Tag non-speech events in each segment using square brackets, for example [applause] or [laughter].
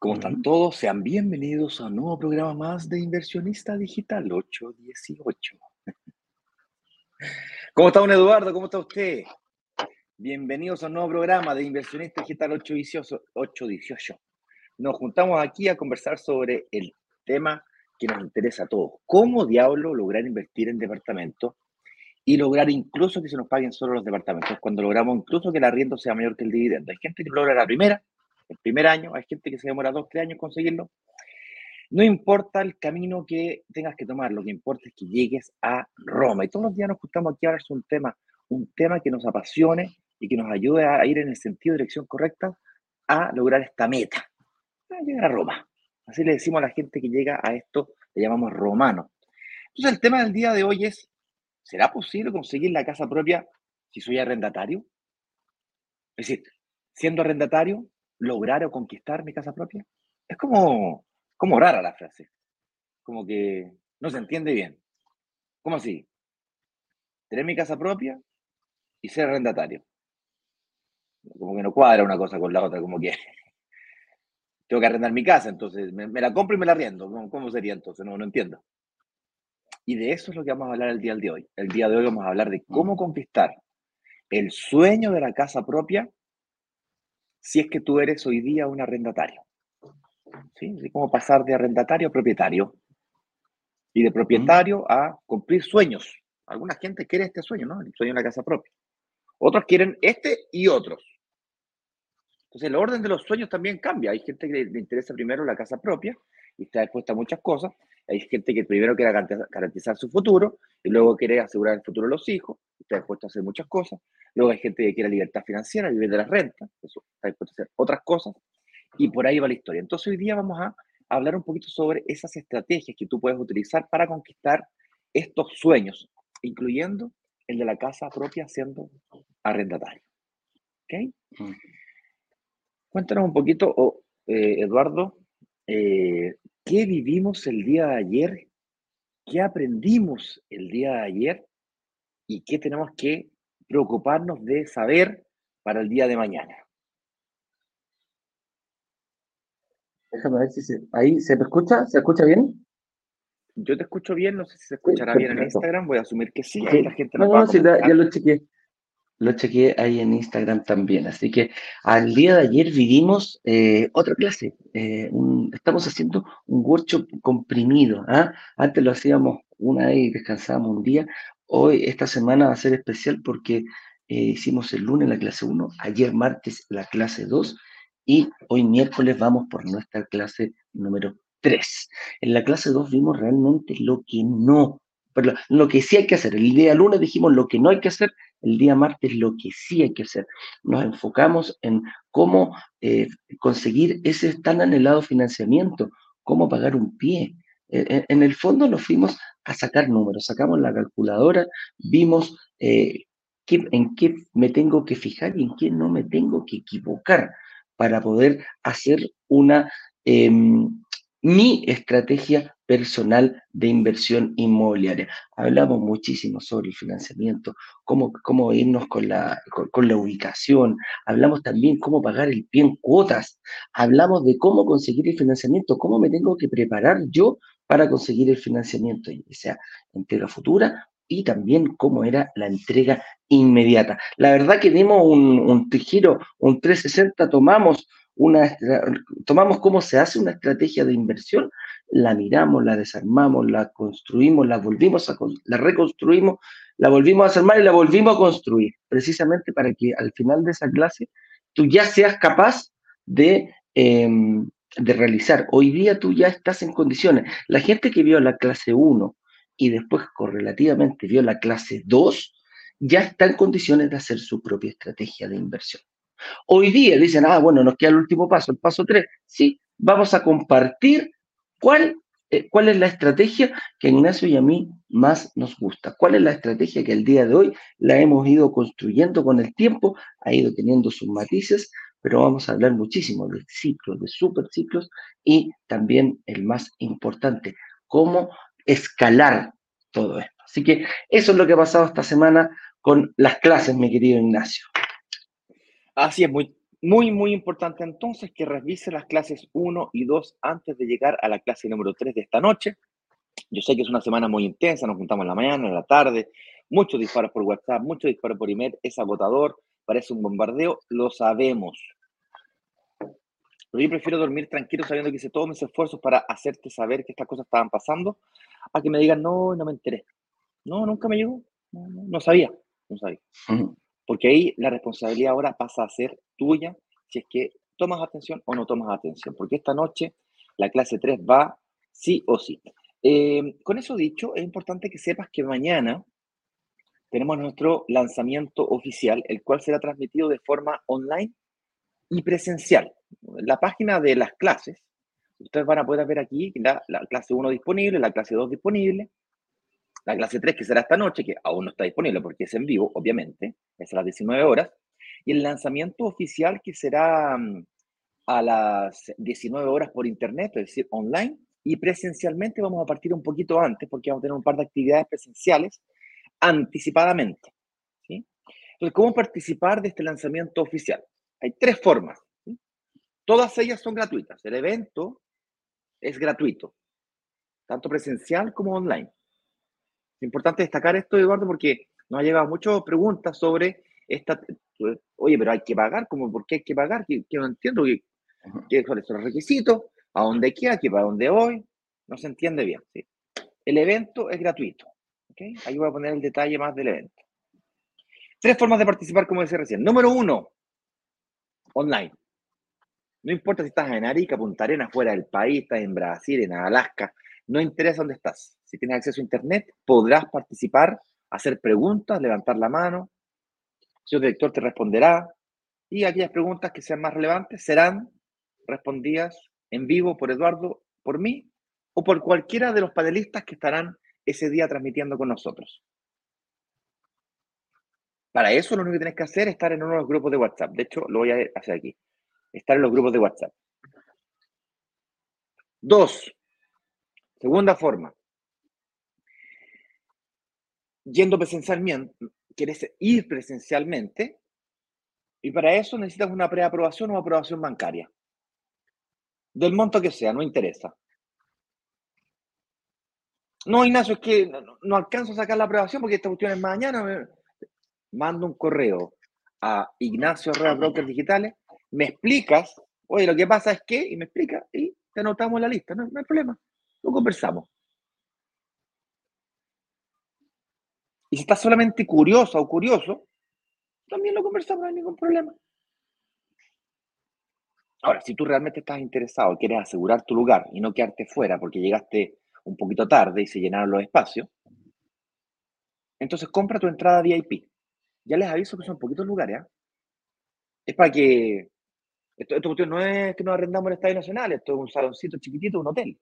¿Cómo están todos? Sean bienvenidos a un nuevo programa más de Inversionista Digital 818. [laughs] ¿Cómo está don Eduardo? ¿Cómo está usted? Bienvenidos a un nuevo programa de Inversionista Digital 818. Nos juntamos aquí a conversar sobre el tema que nos interesa a todos. ¿Cómo diablo lograr invertir en departamentos y lograr incluso que se nos paguen solo los departamentos, cuando logramos incluso que el arriendo sea mayor que el dividendo. Hay gente que logra la primera, el primer año, hay gente que se demora dos, tres años conseguirlo. No importa el camino que tengas que tomar, lo que importa es que llegues a Roma. Y todos los días nos juntamos aquí a hablar sobre un tema, un tema que nos apasione y que nos ayude a ir en el sentido dirección correcta a lograr esta meta, a llegar a Roma. Así le decimos a la gente que llega a esto, le llamamos romano. Entonces el tema del día de hoy es ¿será posible conseguir la casa propia si soy arrendatario? Es decir, siendo arrendatario, lograr o conquistar mi casa propia. Es como, como rara la frase. Como que no se entiende bien. ¿Cómo así? Tener mi casa propia y ser arrendatario. Como que no cuadra una cosa con la otra, como que [laughs] tengo que arrendar mi casa, entonces me, la compro y me la arriendo. ¿Cómo sería entonces? No, no entiendo. Y de eso es lo que vamos a hablar el día de hoy. El día de hoy vamos a hablar de cómo conquistar el sueño de la casa propia si es que tú eres hoy día un arrendatario. ¿Sí? cómo pasar de arrendatario a propietario. Y de propietario a cumplir sueños. Alguna gente quiere este sueño, ¿no? El sueño de la casa propia. Otros quieren este y otros. Entonces el orden de los sueños también cambia. Hay gente que le interesa primero la casa propia y está dispuesta a muchas cosas. Hay gente que primero quiere garantizar su futuro y luego quiere asegurar el futuro de los hijos, está dispuesto a hacer muchas cosas. Luego hay gente que quiere libertad financiera, vivir de las rentas, eso está dispuesto a hacer otras cosas. Y por ahí va la historia. Entonces hoy día vamos a hablar un poquito sobre esas estrategias que tú puedes utilizar para conquistar estos sueños, incluyendo el de la casa propia siendo arrendatario. ¿Ok? Mm. Cuéntanos un poquito, oh, eh, Eduardo, eh, ¿Qué vivimos el día de ayer? ¿Qué aprendimos el día de ayer? ¿Y qué tenemos que preocuparnos de saber para el día de mañana? Déjame ver si se, ahí se me escucha, ¿se escucha bien? Yo te escucho bien, no sé si se escuchará bien en Instagram, voy a asumir que sí, la gente no, no, sí, ya lo chequeé lo chequeé ahí en Instagram también. Así que al día de ayer vivimos eh, otra clase. Eh, estamos haciendo un workshop comprimido. ¿ah? Antes lo hacíamos una vez y descansábamos un día. Hoy, esta semana va a ser especial porque eh, hicimos el lunes la clase 1, ayer martes la clase 2 y hoy miércoles vamos por nuestra clase número 3. En la clase 2 vimos realmente lo que no, pero lo que sí hay que hacer. El día lunes dijimos lo que no hay que hacer el día martes lo que sí hay que hacer. Nos enfocamos en cómo eh, conseguir ese tan anhelado financiamiento, cómo pagar un pie. E, e, en el fondo nos fuimos a sacar números, sacamos la calculadora, vimos eh, en qué me tengo que fijar y en qué no me tengo que equivocar para poder hacer una em, mi estrategia personal de inversión inmobiliaria. Hablamos muchísimo sobre el financiamiento, cómo, cómo irnos con la, con, la ubicación, hablamos también cómo pagar el pie en cuotas, hablamos de cómo conseguir el financiamiento, cómo me tengo que preparar yo para conseguir el financiamiento, ya sea entrega futura y también cómo era la entrega inmediata. La verdad que dimos un, un giro, un 360, tomamos una, tomamos cómo se hace una estrategia de inversión, la miramos, la desarmamos, la construimos, la volvimos a la reconstruimos, la volvimos a desarmar y la volvimos a construir, precisamente para que al final de esa clase tú ya seas capaz de, em, de realizar. Hoy día tú ya estás en condiciones. La gente que vio la clase 1 y después correlativamente vio la clase 2, ya está en condiciones de hacer su propia estrategia de inversión. Hoy día dicen, ah, bueno, nos queda el último paso, el paso 3. Sí, vamos a compartir cuál eh, cuál es la estrategia que a Ignacio y a mí más nos gusta, cuál es la estrategia que el día de hoy la hemos ido construyendo con el tiempo, ha ido teniendo sus matices, pero vamos a hablar muchísimo de ciclos, de superciclos y también el más importante, cómo escalar todo esto. Así que eso es lo que ha pasado esta semana con las clases, mi querido Ignacio. Así es, muy, muy, muy importante entonces que revise las clases 1 y 2 antes de llegar a la clase número 3 de esta noche. Yo sé que es una semana muy intensa, nos juntamos en la mañana, en la tarde, muchos disparos por WhatsApp, muchos disparos por email, es agotador, parece un bombardeo, lo sabemos. Pero yo prefiero dormir tranquilo sabiendo que hice todos mis esfuerzos para hacerte saber que estas cosas estaban pasando, a que me digan, no, no me enteré. No, nunca me llegó, no, no sabía, no sabía. Porque ahí la responsabilidad ahora pasa a ser tuya si es que tomas atención o no tomas atención. Porque esta noche la clase 3 va sí o sí. Eh, con eso dicho, es importante que sepas que mañana tenemos nuestro lanzamiento oficial, el cual será transmitido de forma online y presencial. La página de las clases, ustedes van a poder ver aquí la, la clase 1 disponible, la clase 2 disponible, la clase 3, que será esta noche, que aún no está disponible porque es en vivo, obviamente, es a las 19 horas, y el lanzamiento oficial que será mm, a las 19 horas por internet, es decir, online, y presencialmente vamos a partir un poquito antes porque vamos a tener un par de actividades presenciales anticipadamente. ¿sí? Entonces, ¿cómo participar de este lanzamiento oficial? Hay tres formas. Todas ellas son gratuitas. El evento es gratuito, tanto presencial como online. Es importante destacar esto, Eduardo, porque nos ha llegado muchas preguntas sobre esta. Oye, pero hay que pagar, ¿cómo? ¿Por qué hay que pagar? Que, no entiendo qué, qué son los requisitos, a dónde queda, que para dónde voy. No se entiende bien. ¿sí? El evento es gratuito. ¿okay? Ahí voy a poner el detalle más del evento. Tres formas de participar, como decía recién. Número uno, online. No importa si estás en Arica, Punta Arenas, fuera del país, estás en Brasil, en Alaska, no interesa dónde estás. Si tienes acceso a Internet, podrás participar, hacer preguntas, levantar la mano. Su director te responderá. Y aquellas preguntas que sean más relevantes serán respondidas en vivo por Eduardo, por mí o por cualquiera de los panelistas que estarán ese día transmitiendo con nosotros. Para eso lo único que tienes que hacer es estar en uno de los grupos de WhatsApp. De hecho, lo voy a hacer aquí. Estar en los grupos de WhatsApp. Dos, Segunda forma, yendo presencialmente, quieres ir presencialmente y para eso necesitas una preaprobación o aprobación bancaria. Del monto que sea, no interesa. No, Ignacio, es que no, alcanzo a sacar la aprobación porque esta cuestión es mañana. Mando un correo a Ignacio Arroba Brokers Digitales, me explicas, oye, lo que pasa es que, y me explica, y te anotamos la lista, no hay problema. Lo conversamos. Y si estás solamente curioso o curioso, también lo conversamos, no hay ningún problema. Ahora, si tú realmente estás interesado, quieres asegurar tu lugar y no quedarte fuera porque llegaste un poquito tarde y se llenaron los espacios, entonces compra tu entrada VIP. Ya les aviso que son poquitos lugares. ¿eh? Es para que. Esto, esto no es que nos arrendamos el Estadio Nacional, esto es un saloncito chiquitito, un hotel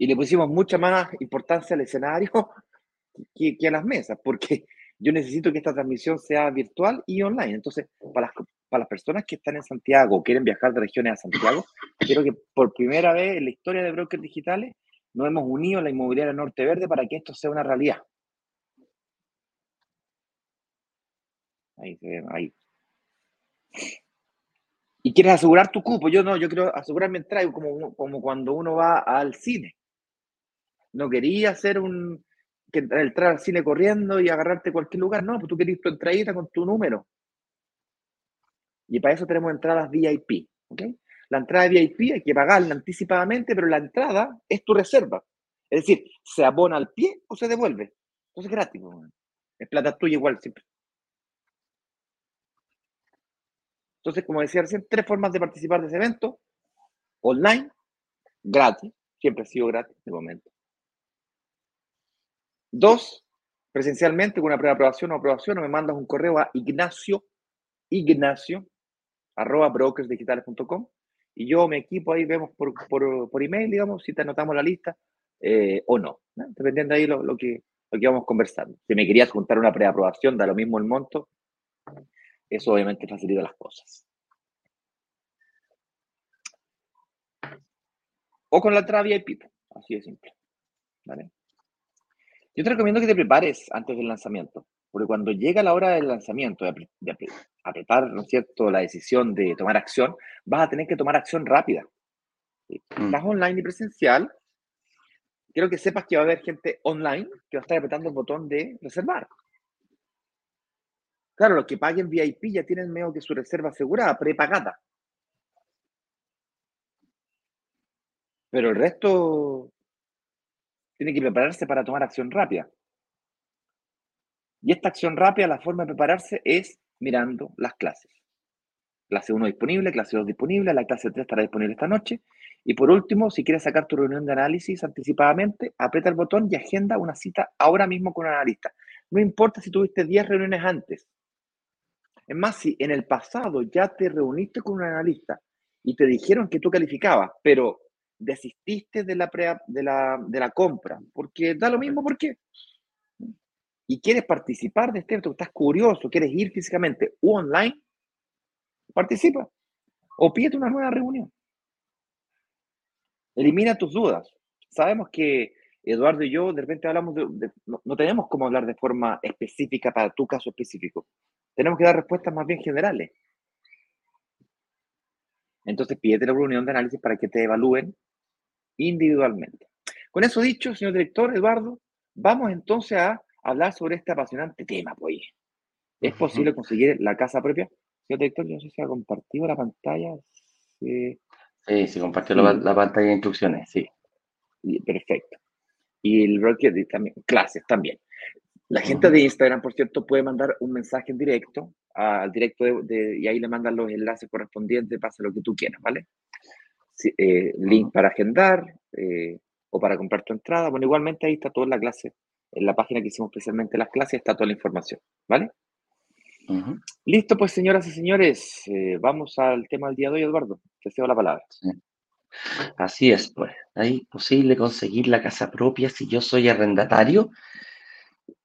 y le pusimos mucha más importancia al escenario [laughs] que, a las mesas, porque yo necesito que esta transmisión sea virtual y online. Entonces, para las, para las personas que están en Santiago o quieren viajar de regiones a Santiago, quiero que por primera vez en la historia de Brokers Digitales nos hemos unido a la inmobiliaria Norte Verde para que esto sea una realidad. Ahí se ve, ahí. Y quieres asegurar tu cupo. Yo no, yo quiero asegurarme entrada como, como cuando uno va al cine no quería hacer un que entrar al cine corriendo y agarrarte cualquier lugar, no, pues tú querías tu entradita con tu número. Y para eso tenemos entradas VIP. La entrada VIP hay que pagarla anticipadamente, pero la entrada es tu reserva. Es decir, se abona al pie o se devuelve. Entonces es gratis, es plata tuya igual siempre. Entonces, como decía recién, tres formas de participar de ese evento. Online, gratis, siempre ha sido gratis de momento. Dos, presencialmente con una preaprobación o aprobación, o me mandas un correo a ignacio, ignacio, arroba brokersdigitales.com y yo, mi equipo, ahí vemos por, por, por email, digamos, si te anotamos la lista eh, o no, dependiendo de ahí lo, lo, que, lo que vamos conversando. Si me querías juntar una preaprobación, da lo mismo el monto, eso obviamente facilita las cosas. O con la y pipo, así de simple. ¿Vale? Yo te recomiendo que te prepares antes del lanzamiento, porque cuando llega la hora del lanzamiento, de, apretar, ¿no es cierto?, la decisión de tomar acción, vas a tener que tomar acción rápida. Mm. Estás online y presencial, quiero que sepas que va a haber gente online que va a estar apretando el botón de reservar. Claro, los que paguen VIP ya tienen medio que su reserva asegurada, prepagada. Pero el resto tiene que prepararse para tomar acción rápida. Y esta acción rápida, la forma de prepararse es mirando las clases. Clase 1 disponible, clase 2 disponible, la clase 3 estará disponible esta noche. Y por último, si quieres sacar tu reunión de análisis anticipadamente, aprieta el botón y agenda una cita ahora mismo con un analista. No importa si tuviste 10 reuniones antes. Es más, si en el pasado ya te reuniste con un analista y te dijeron que tú calificabas, pero desististe de la, de la, compra, porque da lo mismo, ¿por qué? Y quieres participar de este evento, estás curioso, quieres ir físicamente o online, participa. O pídete una nueva reunión. Elimina tus dudas. Sabemos que Eduardo y yo de repente hablamos de, no, no, tenemos cómo hablar de forma específica para tu caso específico. Tenemos que dar respuestas más bien generales. Entonces pídete la reunión de análisis para que te evalúen individualmente. Con eso dicho, señor director Eduardo, vamos entonces a hablar sobre este apasionante tema, pues. ¿Es posible conseguir la casa propia? Señor director, yo no sé si ha compartido la pantalla. Sí, sí, sí compartió La, pantalla de instrucciones, sí. Perfecto. Y el broker también, clases también. La gente de Instagram, por cierto, puede mandar un mensaje en directo, al directo de, y ahí le mandan los enlaces correspondientes, pasa lo que tú quieras, ¿vale? Eh, link para agendar eh, o para comprar tu entrada. Bueno, igualmente ahí está toda la clase. En la página que hicimos especialmente las clases está toda la información, ¿vale? Listo, pues señoras y señores, eh, vamos al tema del día de hoy, Eduardo. Te cedo la palabra. Así es, pues. ¿Es posible conseguir la casa propia si yo soy arrendatario?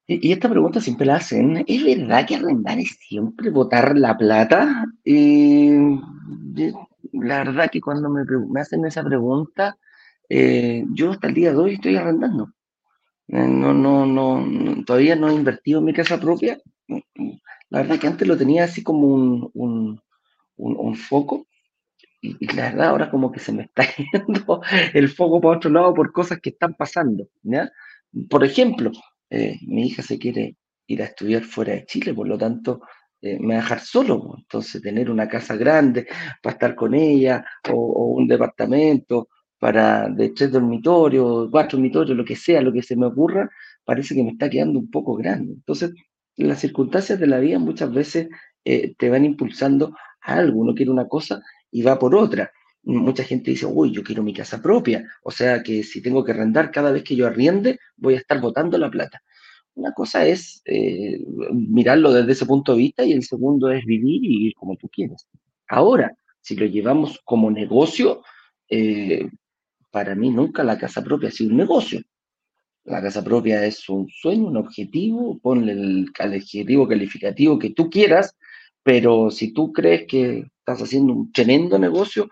Y, esta pregunta siempre la hacen. ¿Es verdad que arrendar es siempre botar la plata? La verdad que cuando me, hacen esa pregunta, eh, yo hasta el día de hoy estoy arrendando. Eh, no, no, no, todavía no he invertido mi casa propia. La verdad que antes lo tenía así como un, un, foco y, la verdad ahora como que se me está [laughs] yendo el foco para otro lado por cosas que están pasando. ¿ya? Por ejemplo, eh, mi hija se quiere ir a estudiar fuera de Chile, por lo tanto eh, me dejar solo. Entonces, tener una casa grande para estar con ella o, un departamento para de tres dormitorios, cuatro dormitorios, lo que sea, lo que se me ocurra, parece que me está quedando un poco grande. Entonces, las circunstancias de la vida muchas veces eh, te van impulsando a algo. Uno quiere una cosa y va por otra. Mucha gente dice, uy, yo quiero mi casa propia. O sea que si tengo que arrendar cada vez que yo arriende, voy a estar botando la plata. Una cosa es eh, mirarlo desde ese punto de vista y el segundo es vivir y vivir como tú quieres. Ahora, si lo llevamos como negocio, eh, para mí nunca la casa propia ha sido un negocio. La casa propia es un sueño, un objetivo, ponle el, adjetivo calificativo que tú quieras, pero si tú crees que estás haciendo un tremendo negocio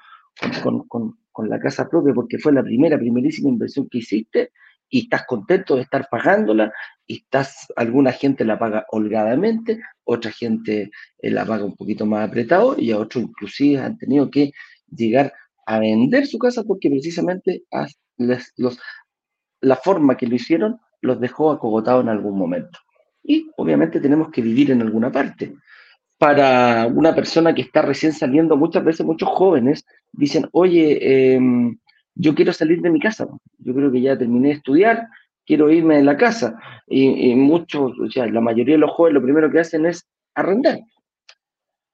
con, con la casa propia porque fue la primera, primerísima inversión que hiciste, y estás contento de estar pagándola y estás, alguna gente la paga holgadamente, otra gente eh, la paga un poquito más apretado y a otros inclusive han tenido que llegar a vender su casa porque precisamente los, la forma que lo hicieron los dejó acogotados en algún momento. Y obviamente tenemos que vivir en alguna parte. Para una persona que está recién saliendo, muchas veces muchos jóvenes dicen, oye, eh, yo quiero salir de mi casa, yo creo que ya terminé de estudiar, quiero irme de la casa. Y, muchos, o sea, la mayoría de los jóvenes lo primero que hacen es arrendar.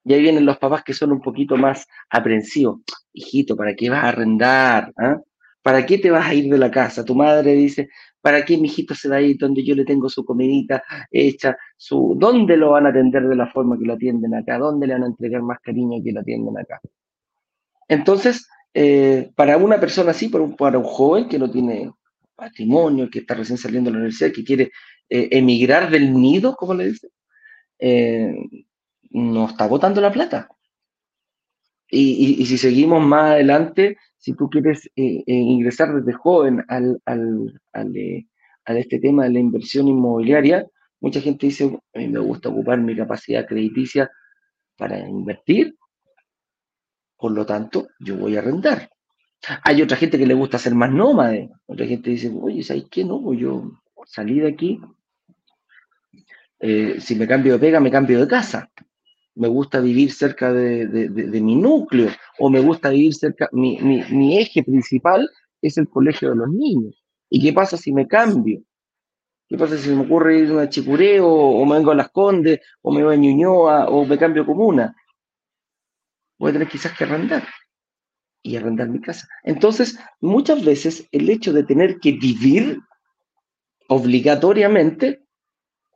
Y ahí vienen los papás que son un poquito más aprensivos. Hijito, ¿para qué vas a arrendar? Ah? ¿Para qué te vas a ir de la casa? Tu madre dice, ¿para qué mi hijito se va a ir donde yo le tengo su comidita hecha? Su, ¿Dónde lo van a atender de la forma que lo atienden acá? ¿Dónde le van a entregar más cariño que lo atienden acá? Entonces, eh, para una persona así, para un, para un joven que no tiene patrimonio, que está recién saliendo de la universidad, que quiere eh, emigrar del nido, como le dicen, eh, no está botando la plata. Y, si seguimos más adelante, si tú quieres ingresar desde joven al, al, al, a este tema de la inversión inmobiliaria, mucha gente dice, a mí me gusta ocupar mi capacidad crediticia para invertir, por lo tanto, yo voy a arrendar. Hay otra gente que le gusta ser más nómade. Otra gente dice, oye, ¿sabes qué? No, pues yo salí de aquí. Eh, si me cambio de pega, me cambio de casa. Me gusta vivir cerca de, mi núcleo o me gusta vivir cerca, mi, mi, eje principal es el colegio de los niños. ¿Y qué pasa si me cambio? ¿Qué pasa si me ocurre ir a Chicureo o, me vengo a Las Condes o me voy a Ñuñoa o me cambio comuna? Voy a tener quizás que arrendar y arrendar mi casa. Entonces, muchas veces el hecho de tener que vivir obligatoriamente,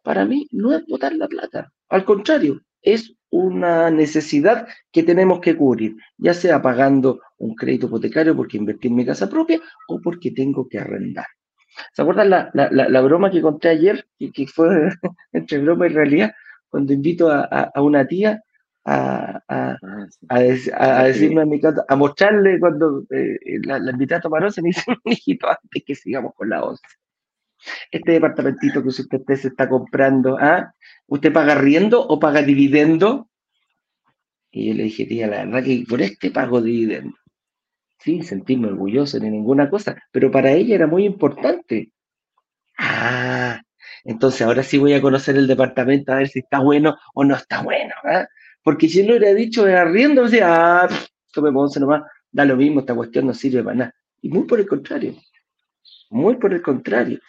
para mí no es botar la plata. Al contrario, es una necesidad que tenemos que cubrir, ya sea pagando un crédito hipotecario porque invertí en mi casa propia o porque tengo que arrendar. ¿Se acuerdan la, broma que conté ayer, que, que fue [laughs] entre broma y realidad, cuando invito a, una tía a, a, ah, decirme a mi casa, a mostrarle cuando eh, la, invité a tomar once, me dice, [laughs] un hijito, antes que sigamos con la once. Este departamentito que usted, se está comprando, ¿ah? ¿usted paga riendo o paga dividendo? Y yo le dije, tía, la verdad que por este pago dividendo sin sentirme orgulloso ni ninguna cosa, pero para ella era muy importante. Ah, entonces ahora sí voy a conocer el departamento a ver si está bueno o no está bueno, ¿ah? Porque si lo hubiera dicho arriendo, decía, ah, tome once nomás, da lo mismo, esta cuestión no sirve para nada. Y muy por el contrario, muy por el contrario.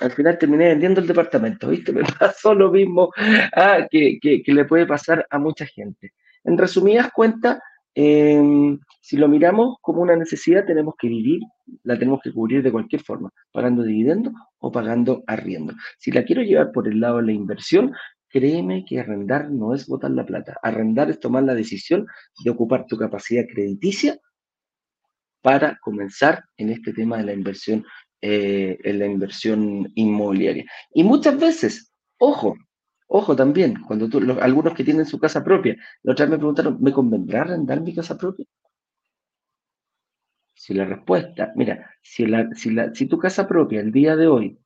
Al final terminé vendiendo el departamento, ¿viste? [laughs] Me pasó lo mismo ah, que, que, que le puede pasar a mucha gente. En resumidas cuentas, Em, si lo miramos como una necesidad, tenemos que vivir, la tenemos que cubrir de cualquier forma, pagando dividendos o pagando arriendo. Si la quiero llevar por el lado de la inversión, créeme que arrendar no es botar la plata. Arrendar es tomar la decisión de ocupar tu capacidad crediticia para comenzar en este tema de la inversión, eh, en la inversión inmobiliaria. Y muchas veces, ojo, Ojo también, cuando tú, algunos que tienen su casa propia, la otra vez me preguntaron, ¿me convendrá arrendar mi casa propia? Si la respuesta, mira, si, la, si, la, si tu casa propia el día de hoy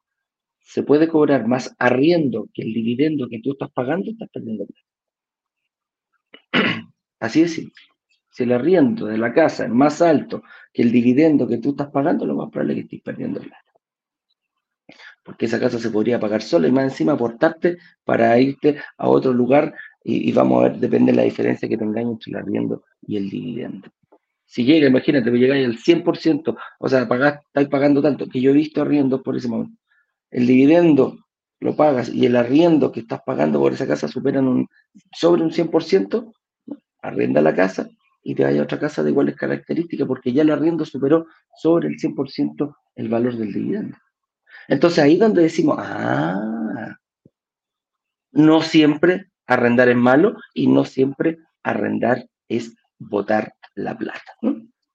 se puede cobrar más arriendo que el dividendo que tú estás pagando, estás perdiendo plata. [clears throat] Así es. Si el arriendo de la casa es más alto que el dividendo que tú estás pagando, lo más probable es que estés perdiendo plata porque esa casa se podría pagar sola y más encima aportarte para irte a otro lugar y, vamos a ver, depende de la diferencia que tengáis entre el arriendo y el dividendo. Si llega, imagínate, llegáis al 100%, o sea, pagás, estáis pagando tanto, que yo he visto arriendo por ese momento. El dividendo lo pagas y el arriendo que estás pagando por esa casa superan un, sobre un 100%, arrienda la casa y te vaya a otra casa de iguales características, porque ya el arriendo superó sobre el 100% el valor del dividendo. Entonces ahí donde decimos, ah, no siempre arrendar es malo y no siempre arrendar es votar la plata.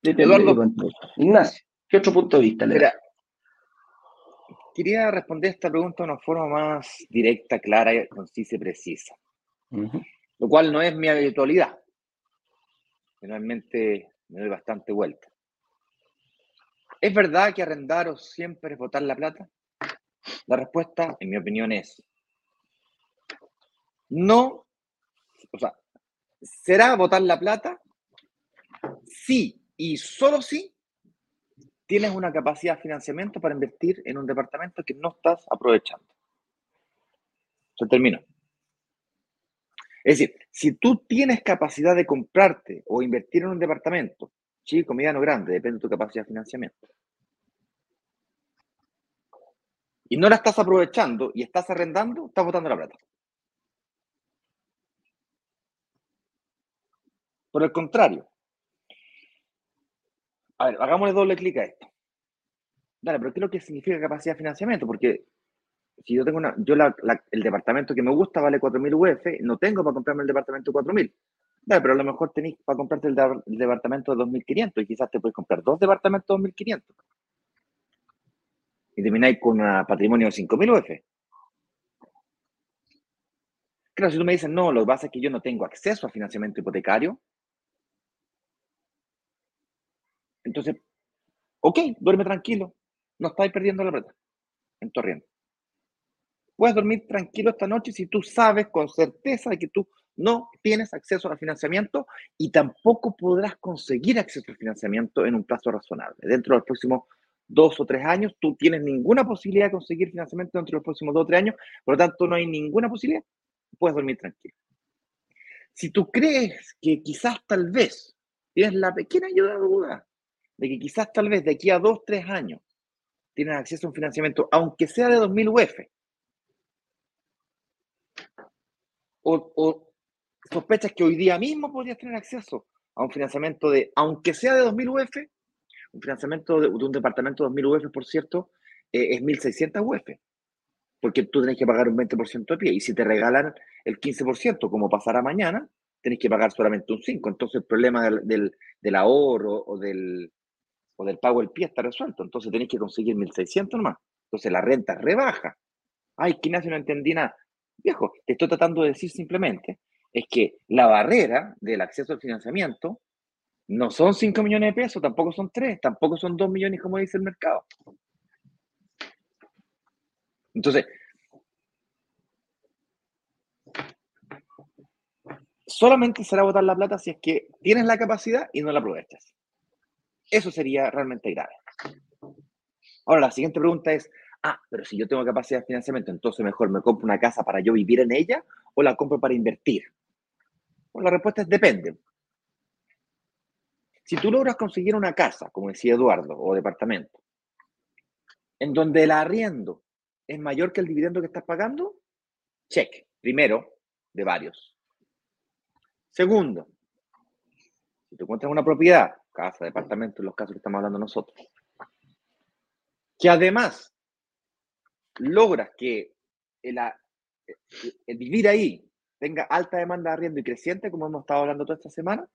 Eduardo, Ignacio, ¿qué otro punto de vista le da? Quería responder esta pregunta de una forma más directa, clara, concisa y precisa. Lo cual no es mi habitualidad. Generalmente me doy bastante vuelta. ¿Es verdad que arrendar o siempre es votar la plata? La respuesta, en mi opinión, es no, o sea, será votar la plata sí y solo si tienes una capacidad de financiamiento para invertir en un departamento que no estás aprovechando. Se terminó. Es decir, si tú tienes capacidad de comprarte o invertir en un departamento, chico, mediano, grande, depende de tu capacidad de financiamiento, y no la estás aprovechando y estás arrendando, estás botando la plata. Por el contrario, a ver, hagámosle doble clic a esto. Dale, pero ¿qué es lo que significa capacidad de financiamiento? Porque si yo tengo una, yo el departamento que me gusta vale 4.000 UF, no tengo para comprarme el departamento 4.000. pero a lo mejor tenéis para comprarte el, departamento de 2.500 y quizás te puedes comprar dos departamentos de 2.500. Y termináis con un patrimonio de 5.000 UF. Claro, si tú me dices, no, lo que pasa es que yo no tengo acceso a financiamiento hipotecario, entonces, ok, duerme tranquilo, no estáis perdiendo la plata en tu Puedes dormir tranquilo esta noche si tú sabes con certeza de que tú no tienes acceso al financiamiento y tampoco podrás conseguir acceso al financiamiento en un plazo razonable. Dentro de los próximos dos o tres años, tú tienes ninguna posibilidad de conseguir financiamiento dentro de los próximos dos o tres años, por lo tanto no hay ninguna posibilidad, puedes dormir tranquilo. Si tú crees que quizás tal vez tienes la pequeña ayuda de duda de que quizás tal vez de aquí a dos, tres años tienes acceso a un financiamiento, aunque sea de 2.000 UF, o, sospechas que hoy día mismo podrías tener acceso a un financiamiento de, aunque sea de 2.000 UF, un financiamiento de, un departamento de 2.000 UF, por cierto, eh, es 1.600 UF, porque tú tenés que pagar un 20% de pie, y si te regalan el 15%, como pasará mañana, tenés que pagar solamente un 5%. Entonces el problema del, del, ahorro o del, o del pago del pie está resuelto. Entonces tenés que conseguir 1.600 nomás. Entonces la renta rebaja. Ay, hace no entendí nada. Viejo, te estoy tratando de decir simplemente es que la barrera del acceso al financiamiento no son 5 millones de pesos, tampoco son 3, tampoco son 2 millones como dice el mercado. Entonces, solamente será botar la plata si es que tienes la capacidad y no la aprovechas. Eso sería realmente grave. Ahora, la siguiente pregunta es, ah, pero si yo tengo capacidad de financiamiento, entonces mejor me compro una casa para yo vivir en ella o la compro para invertir. Bueno, la respuesta es depende. Si tú logras conseguir una casa, como decía Eduardo, o departamento, en donde el arriendo es mayor que el dividendo que estás pagando, check. Primero, de varios. Segundo, si te encuentras una propiedad, casa, departamento, en los casos que estamos hablando nosotros, que además logras que el, vivir ahí tenga alta demanda de arriendo y creciente, como hemos estado hablando toda esta semana,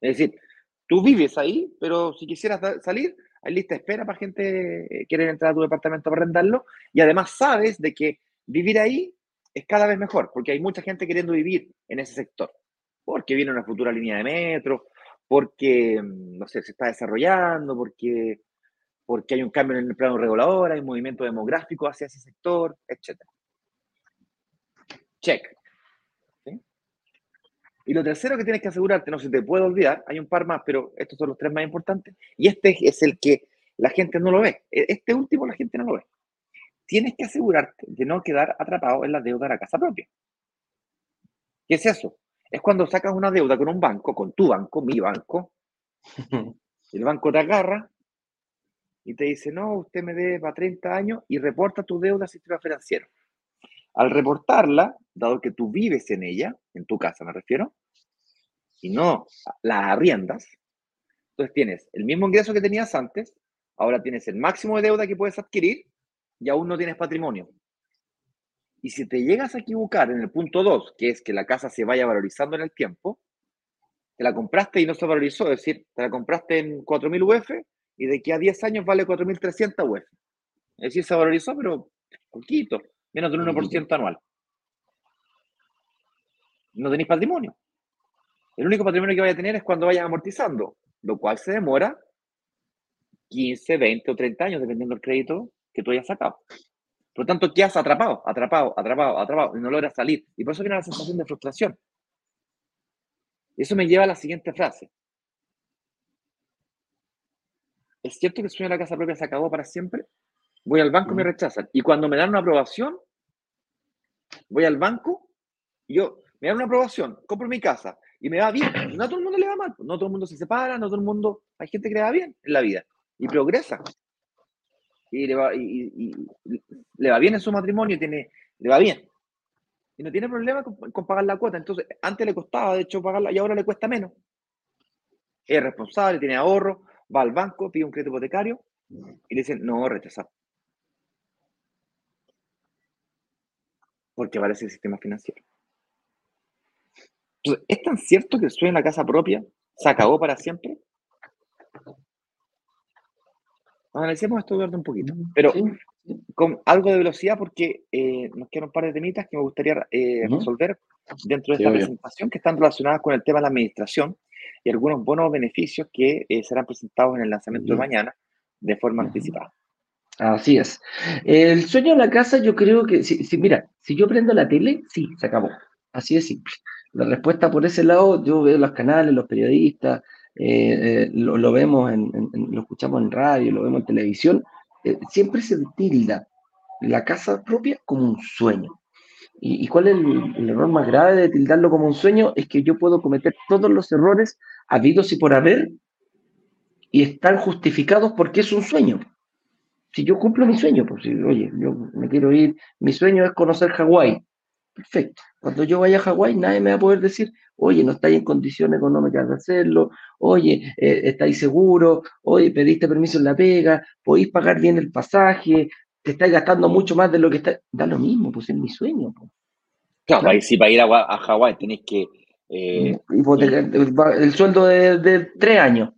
es decir, tú vives ahí, pero si quisieras salir, hay lista de espera para gente que quiere entrar a tu departamento para arrendarlo, y además sabes de que vivir ahí es cada vez mejor, porque hay mucha gente queriendo vivir en ese sector, porque viene una futura línea de metro, porque, mm, no sé, se está desarrollando, porque porque hay un cambio en el plano regulador, hay un movimiento demográfico hacia ese sector, etc. Check. Y lo tercero que tienes que asegurarte, no se te puede olvidar, hay un par más, pero estos son los tres más importantes, y este es el que la gente no lo ve. E, este último la gente no lo ve. Tienes que asegurarte de no quedar atrapado en la deuda de la casa propia. ¿Qué es eso? Es cuando sacas una deuda con un banco, con tu banco, mi banco, [laughs] el banco te agarra y te dice, no, usted me debe para 30 años y reporta tu deuda al sistema financiero. Al reportarla, dado que tú vives en ella, en tu casa me refiero, y no la arriendas, entonces tienes el mismo ingreso que tenías antes, ahora tienes el máximo de deuda que puedes adquirir y aún no tienes patrimonio. Y si te llegas a equivocar en el punto 2, que es que la casa se vaya valorizando en el tiempo, te la compraste y no se valorizó, es decir, te la compraste en 4.000 UF y de que a 10 años vale 4.300 UF. Es decir, se valorizó, pero poquito, menos del 1% anual. No tenéis patrimonio. El único patrimonio que vaya a tener es cuando vayas amortizando, lo cual se demora 15, 20 o 30 años, dependiendo del crédito que tú hayas sacado. Por lo tanto, ¿qué has atrapado? Atrapado, atrapado, atrapado, y no logras salir. Y por eso viene la sensación de frustración. Y eso me lleva a la siguiente frase. ¿es cierto que el sueño de la casa propia se acabó para siempre? Voy al banco y me rechazan. Y cuando me dan una aprobación, voy al banco y yo, me dan una aprobación, compro mi casa y me va bien. No a todo el mundo le va mal, no todo el mundo se separa, no todo el mundo, hay gente que le va bien en la vida y progresa. Y le va, y, le va bien en su matrimonio, tiene, le va bien. Y no tiene problema con, con, pagar la cuota. Entonces, antes le costaba, de hecho, pagarla y ahora le cuesta menos. Es responsable, tiene ahorro, va al banco, pide un crédito hipotecario y le dicen, no, rechazado. Porque aparece el sistema financiero. Entonces, ¿es tan cierto que el sueño en la casa propia se acabó para siempre? Analicemos esto, Eduardo, un poquito. Pero con algo de velocidad, porque eh, nos quedan un par de temitas que me gustaría eh, resolver dentro de esta presentación que están relacionadas con el tema de la administración y algunos buenos beneficios que eh, serán presentados en el lanzamiento de mañana de forma anticipada. Así es. El sueño en la casa, yo creo que, si, mira, si yo prendo la tele, sí, se acabó. Así de simple. La respuesta por ese lado, yo veo los canales, los periodistas, eh, eh, lo, vemos, en, lo escuchamos en radio, lo vemos en televisión, eh, siempre se tilda la casa propia como un sueño. ¿Y, cuál es el, error más grave de tildarlo como un sueño? Es que yo puedo cometer todos los errores habidos y por haber y están justificados porque es un sueño. Si yo cumplo mi sueño, pues oye, yo me quiero ir, mi sueño es conocer Hawái. Perfecto. Cuando yo vaya a Hawái, nadie me va a poder decir, oye, no estáis en condiciones económicas de hacerlo, oye, eh, estáis seguros, oye, pediste permiso en la pega, podéis pagar bien el pasaje, te estáis gastando mucho más de lo que está. Da lo mismo, pues es mi sueño. Pues. Claro, Ahí, si para ir a, a Hawái tenéis que. Eh, el, sueldo de, tres años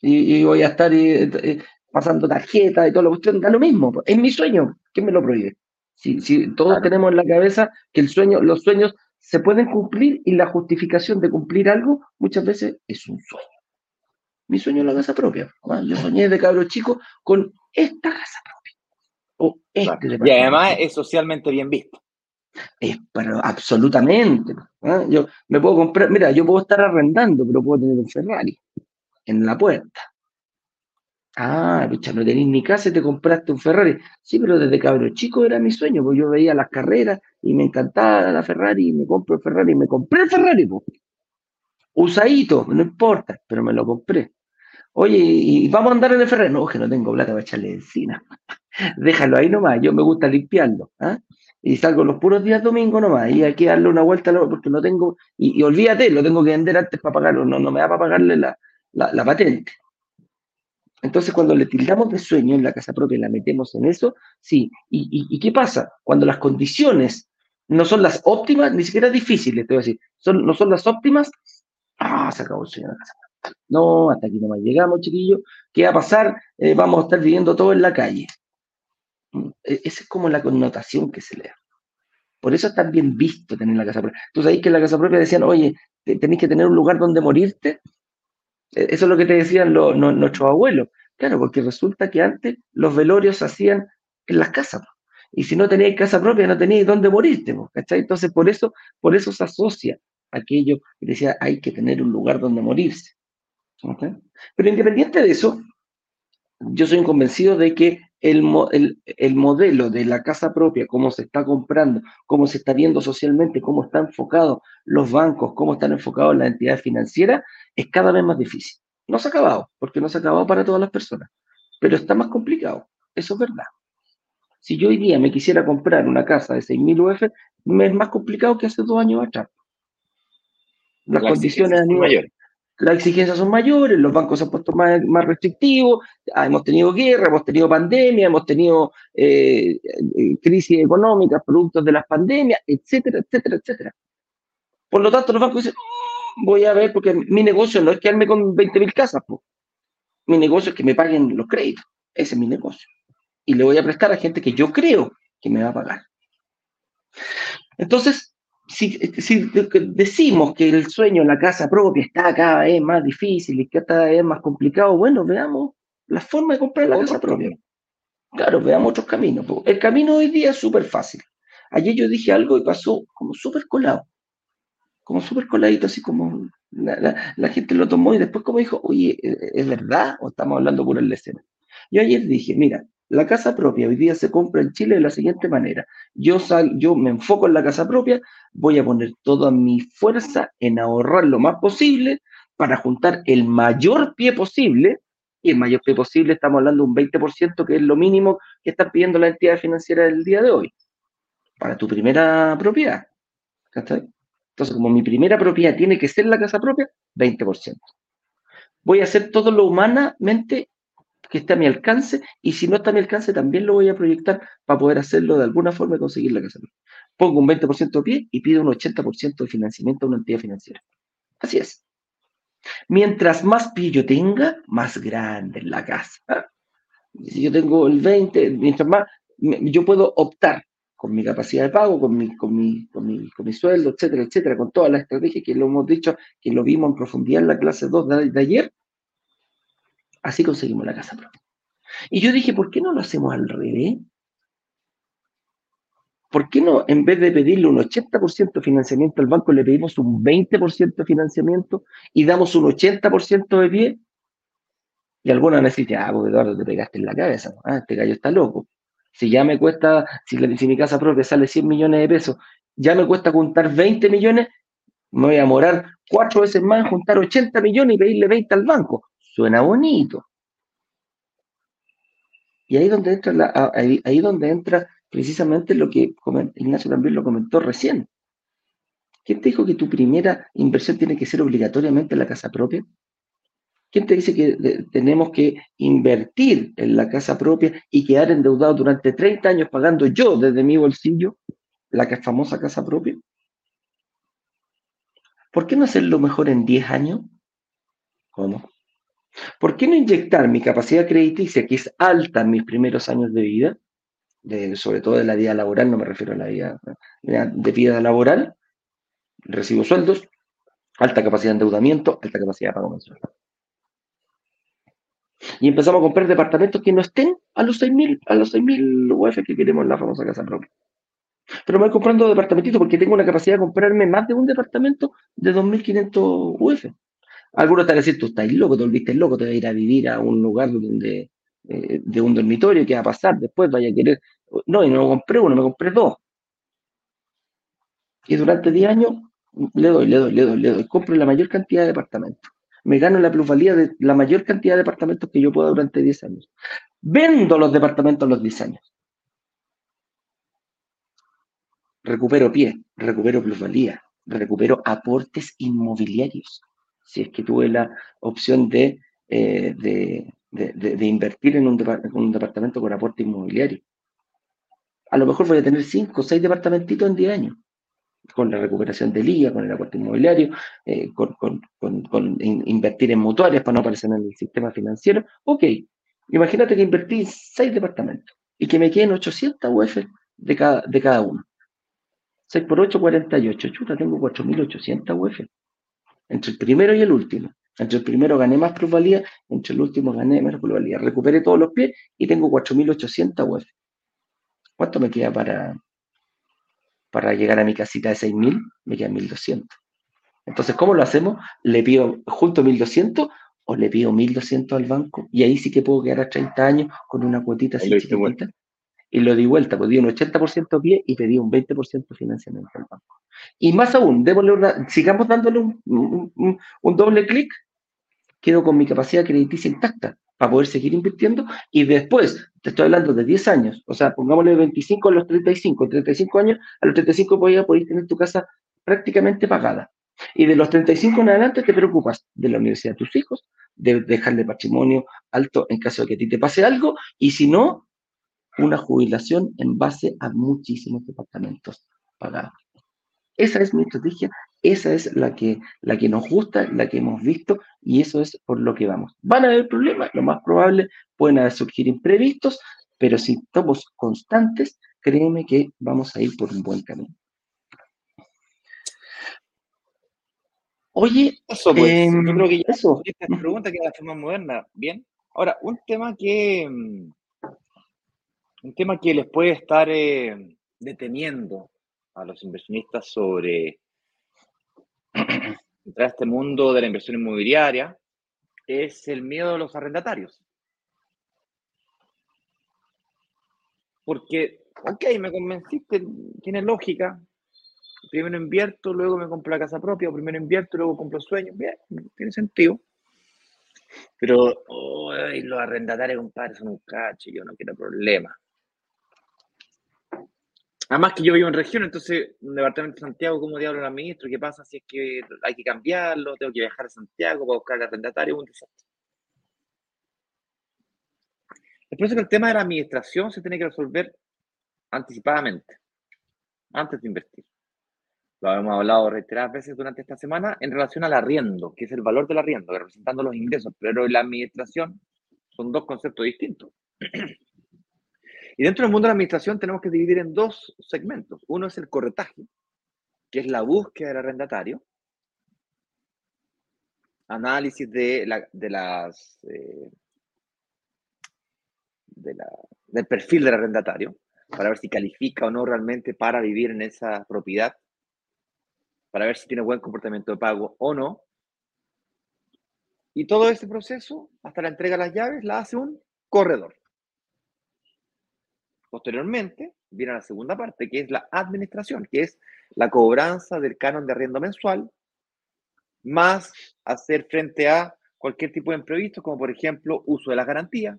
y, voy a estar eh, pasando tarjetas y todo lo que da lo mismo. Pues. Es mi sueño. ¿Quién me lo prohíbe? Si, todos tenemos en la cabeza que el sueño, los sueños se pueden cumplir y la justificación de cumplir algo muchas veces es un sueño. Mi sueño es la casa propia. Yo soñé de cabro chico con esta casa propia. O este y además es socialmente bien visto. Es, pero absolutamente. Yo me puedo comprar, mira, yo puedo estar arrendando, pero puedo tener un Ferrari en la puerta. Ah, lucha, no tenés ni casa y te compraste un Ferrari. Sí, pero desde cabro chico era mi sueño, porque yo veía las carreras y me encantaba la Ferrari y me compro el Ferrari y me compré el Ferrari, pues. Usadito, no importa, pero me lo compré. Oye, ¿y vamos a andar en el Ferrari? No, que no tengo plata para echarle encima. [laughs] Déjalo ahí nomás, yo me gusta limpiarlo. ¿ah? Y salgo los puros días domingo nomás, y hay que darle una vuelta porque no tengo, y, olvídate, lo tengo que vender antes para pagarlo, no, no me da para pagarle la, la patente. Entonces, cuando le tildamos de sueño en la casa propia y la metemos en eso, sí. ¿Y, qué pasa? Cuando las condiciones no son las óptimas, ni siquiera difíciles, te voy a decir, no son las óptimas, ah, se acabó el sueño en la casa. No, hasta aquí nomás llegamos, chiquillos. ¿Qué va a pasar? Eh, vamos a estar viviendo todo en la calle. Mm, e, esa es como la connotación que se le da. Por eso es tan bien visto tener la casa propia. Entonces ahí que en la casa propia decían, oye, tenéis que tener un lugar donde morirte. E-, eso es lo que te decían nuestros abuelos. Claro, porque resulta que antes los velorios se hacían en las casas. Y si no teníais casa propia, no teníais dónde morirte. Entonces, por eso, por eso se asocia aquello que decía, hay que tener un lugar donde morirse. Pero independiente de eso, yo soy convencido de que el, el, modelo de la casa propia, cómo se está comprando, cómo se está viendo socialmente, cómo están enfocados los bancos, cómo están enfocados las entidades financieras, es cada vez más difícil. No se ha acabado, porque no se ha acabado para todas las personas, pero está más complicado, eso es verdad. Si yo hoy día me quisiera comprar una casa de 6.000 UF, me es más complicado que hace dos años atrás. Las, condiciones mayores las exigencias son mayores, los bancos se han puesto más, restrictivos, hemos tenido guerra, hemos tenido pandemia, hemos tenido eh, eh, crisis económicas, productos de las pandemias, etcétera, etcétera, etcétera. Por lo tanto, los bancos dicen, mm, voy a ver, porque mi negocio no es quedarme con 20.000 casas, mi negocio es que me paguen los créditos, ese es mi negocio. Y le voy a prestar a gente que yo creo que me va a pagar. Entonces, si, decimos que el sueño en la casa propia está cada vez más difícil y que cada vez más complicado, bueno, veamos la forma de comprar la casa propia. Claro, veamos otros caminos. El camino hoy día es súper fácil. Ayer yo dije algo y pasó como súper colado, como súper coladito, así como la, gente lo tomó y después como dijo, oye, ¿es verdad o estamos hablando por el escena? Yo ayer dije, mira, la casa propia hoy día se compra en Chile de la siguiente manera. Yo, sal, yo me enfoco en la casa propia, voy a poner toda mi fuerza en ahorrar lo más posible para juntar el mayor pie posible. Y el mayor pie posible estamos hablando de un 20%, que es lo mínimo que están pidiendo la entidad financiera del día de hoy. Para tu primera propiedad. Entonces, como mi primera propiedad tiene que ser la casa propia, 20%. Voy a hacer todo lo humanamente que esté a mi alcance y si no está a mi alcance también lo voy a proyectar para poder hacerlo de alguna forma y conseguir la casa. Pongo un 20% de pie y pido un 80% de financiamiento a una entidad financiera. Así es. Mientras más pie yo tenga, más grande es la casa. Si yo tengo el 20, mientras más, yo puedo optar con mi capacidad de pago, con mi, con mi, con mi, con mi sueldo, etcétera, etcétera, con toda la estrategia que lo hemos dicho, que lo vimos en profundidad en la clase 2 de ayer, Así conseguimos la casa propia. Y yo dije, ¿por qué no lo hacemos al revés? ¿Por qué no, en vez de pedirle un 80% de financiamiento al banco, le pedimos un 20% de financiamiento y damos un 80% de pie? Y algunos van a decir, ah, pues Eduardo, te pegaste en la cabeza. Ah, este gallo está loco. Si ya me cuesta, si, mi casa propia sale 100 millones de pesos, ya me cuesta juntar 20 millones, me voy a morar cuatro veces más juntar 80 millones y pedirle 20 al banco. Suena bonito. Y ahí donde entra, ahí, donde entra precisamente lo que Ignacio también lo comentó recién. ¿Quién te dijo que tu primera inversión tiene que ser obligatoriamente en la casa propia? ¿Quién te dice que tenemos que invertir en la casa propia y quedar endeudado durante 30 años pagando yo desde mi bolsillo la famosa casa propia? ¿Por qué no hacerlo mejor en 10 años? ¿Cómo? ¿Por qué no inyectar mi capacidad crediticia, que es alta en mis primeros años de vida, sobre todo de la vida laboral, no me refiero a la vida de vida laboral, recibo sueldos, alta capacidad de endeudamiento, alta capacidad de pago mensual. Y empezamos a comprar departamentos que no estén a los 6.000 a los 6.000 UF que queremos en la famosa casa propia. Pero me voy comprando departamentos porque tengo una capacidad de comprarme más de un departamento de 2.500 UF. Algunos a decir, tú estás loco, te volviste loco, te vas a ir a vivir a un lugar donde, eh, de un dormitorio, ¿qué va a pasar? Después vaya a querer. No, y no me compré uno, me compré dos. Y durante 10 años le doy, le doy, le doy, le doy. Compro la mayor cantidad de departamentos. Me gano la plusvalía de la mayor cantidad de departamentos que yo pueda durante 10 años. Vendo los departamentos los 10 años. Recupero pie, recupero plusvalía, recupero aportes inmobiliarios si es que tuve la opción de, eh, de, invertir en un, departamento con aporte inmobiliario. A lo mejor voy a tener cinco o seis departamentitos en 10 años, con la recuperación del IA, con el aporte inmobiliario, eh, con, invertir en mutuarias para no aparecer en el sistema financiero. Ok, imagínate que invertí seis departamentos y que me queden 800 UF de cada, de cada uno. 6 por 8, 48. Chuta, tengo 4.800 UF entre el primero y el último. Entre el primero gané más plusvalía, entre el último gané menos plusvalía. Recuperé todos los pies y tengo 4.800 UF. ¿Cuánto me queda para, para llegar a mi casita de 6.000? Me quedan 1.200. Entonces, ¿cómo lo hacemos? ¿Le pido junto 1.200 o le pido 1.200 al banco? Y ahí sí que puedo quedar a 30 años con una cuotita así chiquitita y lo di vuelta, pues di un 80% pie y pedí un 20% de financiamiento al banco. Y más aún, démosle una, sigamos dándole un, doble clic, quedo con mi capacidad crediticia intacta para poder seguir invirtiendo y después, te estoy hablando de 10 años, o sea, pongámosle 25 a los 35, 35 años, a los 35 podías poder tener tu casa prácticamente pagada. Y de los 35 en adelante te preocupas de la universidad de tus hijos, de dejarle patrimonio alto en caso de que a ti te pase algo, y si no, una jubilación en base a muchísimos departamentos pagados. Esa es mi estrategia, esa es la que, la que nos gusta, la que hemos visto y eso es por lo que vamos. ¿Van a haber problemas? Lo más probable, pueden surgir imprevistos, pero si estamos constantes, créeme que vamos a ir por un buen camino. Oye, eso, pues, em, yo creo que ya eso. esta pregunta que es la forma moderna. Bien. Ahora, un tema que, mm, un tema que les puede estar eh, deteniendo a los inversionistas sobre [clears throat] entrar a este mundo de la inversión inmobiliaria es el miedo de los arrendatarios. Porque, ok, me convenciste, tiene lógica. Primero invierto, luego me compro la casa propia, primero invierto, luego compro sueños. Bien, tiene sentido. Pero los arrendatarios, compadre, son un cacho, yo no quiero problemas. Además que yo vivo en región, entonces, un departamento de Santiago, ¿cómo diablo lo administro? ¿Qué pasa si es que hay que cambiarlo? ¿Tengo que viajar a Santiago para buscar el arrendatario? Un desastre. Eso que el tema de la administración se tiene que resolver anticipadamente, antes de invertir. Lo hemos hablado reiteradas veces durante esta semana en relación al arriendo, que es el valor del arriendo, representando los ingresos, pero la administración son dos conceptos distintos. [clears throat] Y dentro del mundo de la administración tenemos que dividir en dos segmentos. Uno es el corretaje, que es la búsqueda del arrendatario, análisis de, la, de las eh, del perfil del arrendatario, para ver si califica o no realmente para vivir en esa propiedad, para ver si tiene buen comportamiento de pago o no. Y todo ese proceso, hasta la entrega de las llaves, la hace un corredor. Posteriormente, viene la segunda parte, que es la administración, que es la cobranza del canon de arriendo mensual, más hacer frente a cualquier tipo de imprevisto, como por ejemplo uso de la garantía.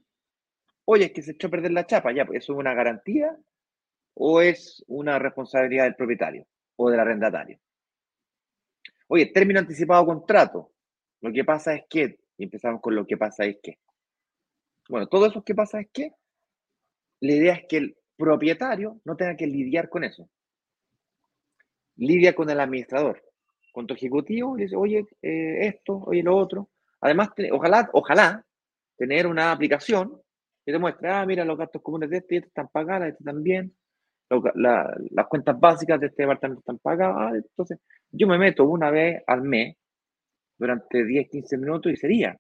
Oye, es que se echó a perder la chapa, ya, pues, ¿eso es una garantía o es una responsabilidad del propietario o del arrendatario? Oye, término anticipado contrato. Lo que pasa es que, y empezamos con lo que pasa es que. Bueno, todo eso que pasa es que la idea es que el propietario no tenga que lidiar con eso. Lidia con el administrador, con tu ejecutivo, y dice, oye, eh, esto, oye, lo otro. Además, ojalá, ojalá tener una aplicación que te muestre, ah, mira, los gastos comunes de este, este están pagados, este también, las cuentas básicas de este departamento están pagadas. Ah, entonces, yo me meto una vez al mes durante 10, 15 minutos y sería.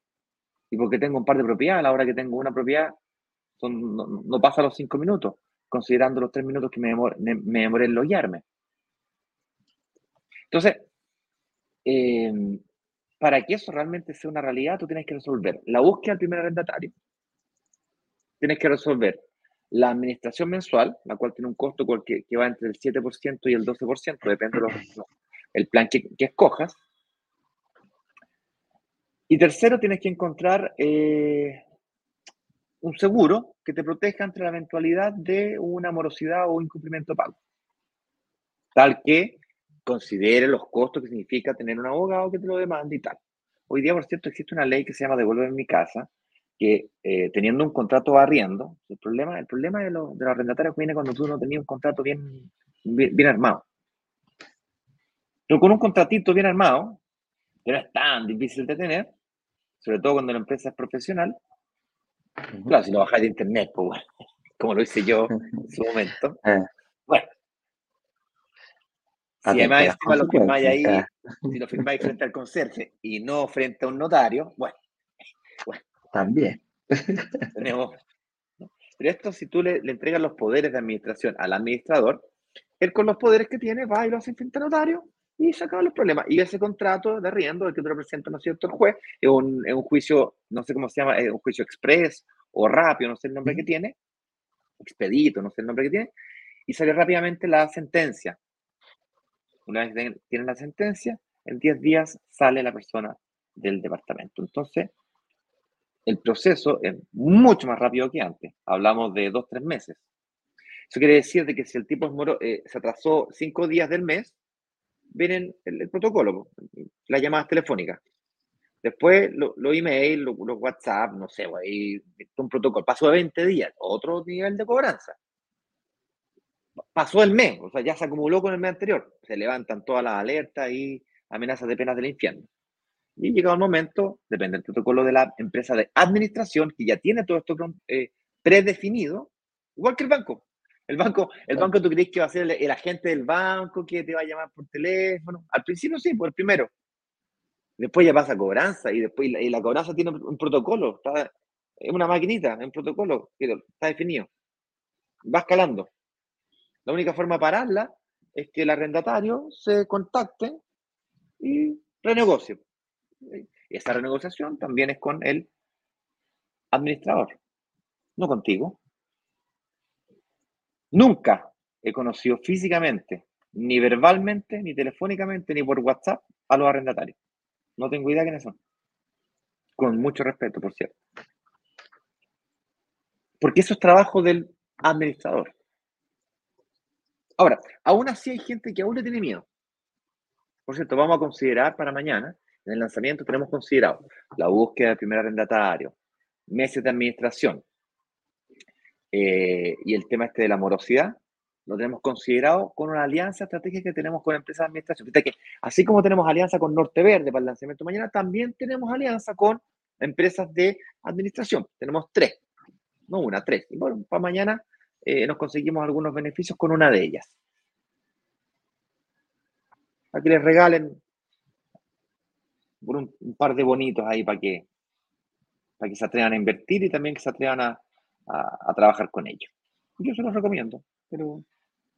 Y porque tengo un par de propiedades, a la hora que tengo una propiedad, no, pasa los cinco minutos, considerando los tres minutos que me demoré, en loguearme. Entonces, em, para que eso realmente sea una realidad, tú tienes que resolver la búsqueda del primer arrendatario, tienes que resolver la administración mensual, la cual tiene un costo que, va entre el 7% y el 12%, depende del plan que, escojas. Y tercero, tienes que encontrar eh, un seguro que te proteja ante la eventualidad de una morosidad o incumplimiento de pago. Tal que considere los costos que significa tener un abogado que te lo demande y tal. Hoy día, por cierto, existe una ley que se llama Devuelve en mi casa, que eh, teniendo un contrato arriendo, el problema, el problema de, los arrendatarios viene cuando tú no tenías un contrato bien, bien, armado. Pero con un contratito bien armado, que no es tan difícil de tener, sobre todo cuando la empresa es profesional, Claro, si lo bajáis de internet, pues bueno, [laughs] como lo hice yo en su momento. Eh. Bueno. Si además lo firmáis ahí, si lo [laughs] firmáis frente al conserje y no frente a un notario, bueno. También. [laughs] Tenemos. Pero esto, si tú le, entregas los poderes de administración al administrador, él con los poderes que tiene va y lo hace frente al notario y se acaban los problemas. Y ese contrato de arriendo, el que te representa, ¿no es cierto?, el juez, es un, es un juicio, no sé cómo se llama, es un juicio express o rápido, no sé el nombre que tiene, expedito, no sé el nombre que tiene, y sale rápidamente la sentencia. Una vez tienen la sentencia, en 10 días sale la persona del departamento. Entonces, el proceso es mucho más rápido que antes. Hablamos de 2, 3 meses. Eso quiere decir de que si el tipo eh, se atrasó 5 días del mes, vienen el, protocolo, las llamadas telefónicas. Después los lo email, los WhatsApp, no sé, ahí un protocolo. Pasó de 20 días, otro nivel de cobranza. Pasó el mes, o sea, ya se acumuló con el mes anterior. Se levantan todas las alertas y amenazas de penas del infierno. Y llegado el momento, depende del protocolo de la empresa de administración, que ya tiene todo esto eh, predefinido, igual que el banco. El banco, el banco tú crees que va a ser el, agente del banco que te va a llamar por teléfono. Al principio sí, por el primero. Después ya pasa cobranza y después y la, cobranza tiene un protocolo. Está, es una maquinita, es un protocolo que está definido. Va escalando. La única forma de pararla es que el arrendatario se contacte y renegocie. Y esa renegociación también es con el administrador, no contigo. Nunca he conocido físicamente, ni verbalmente, ni telefónicamente, ni por WhatsApp a los arrendatarios. No tengo idea quiénes son. Con mucho respeto, por cierto. Porque eso es trabajo del administrador. Ahora, aún así hay gente que aún le tiene miedo. Por cierto, vamos a considerar para mañana, en el lanzamiento tenemos considerado la búsqueda del primer arrendatario, meses de administración, eh, y el tema este de la morosidad, lo tenemos considerado con una alianza estratégica que tenemos con empresas de administración. Que así como tenemos alianza con Norte Verde para el lanzamiento mañana, también tenemos alianza con empresas de administración. Tenemos tres, no una, tres. Y bueno, para mañana eh, nos conseguimos algunos beneficios con una de ellas. Para que les regalen un, par de bonitos ahí para que, para que se atrevan a invertir y también que se atrevan a, a trabajar con ellos. Yo se los recomiendo, pero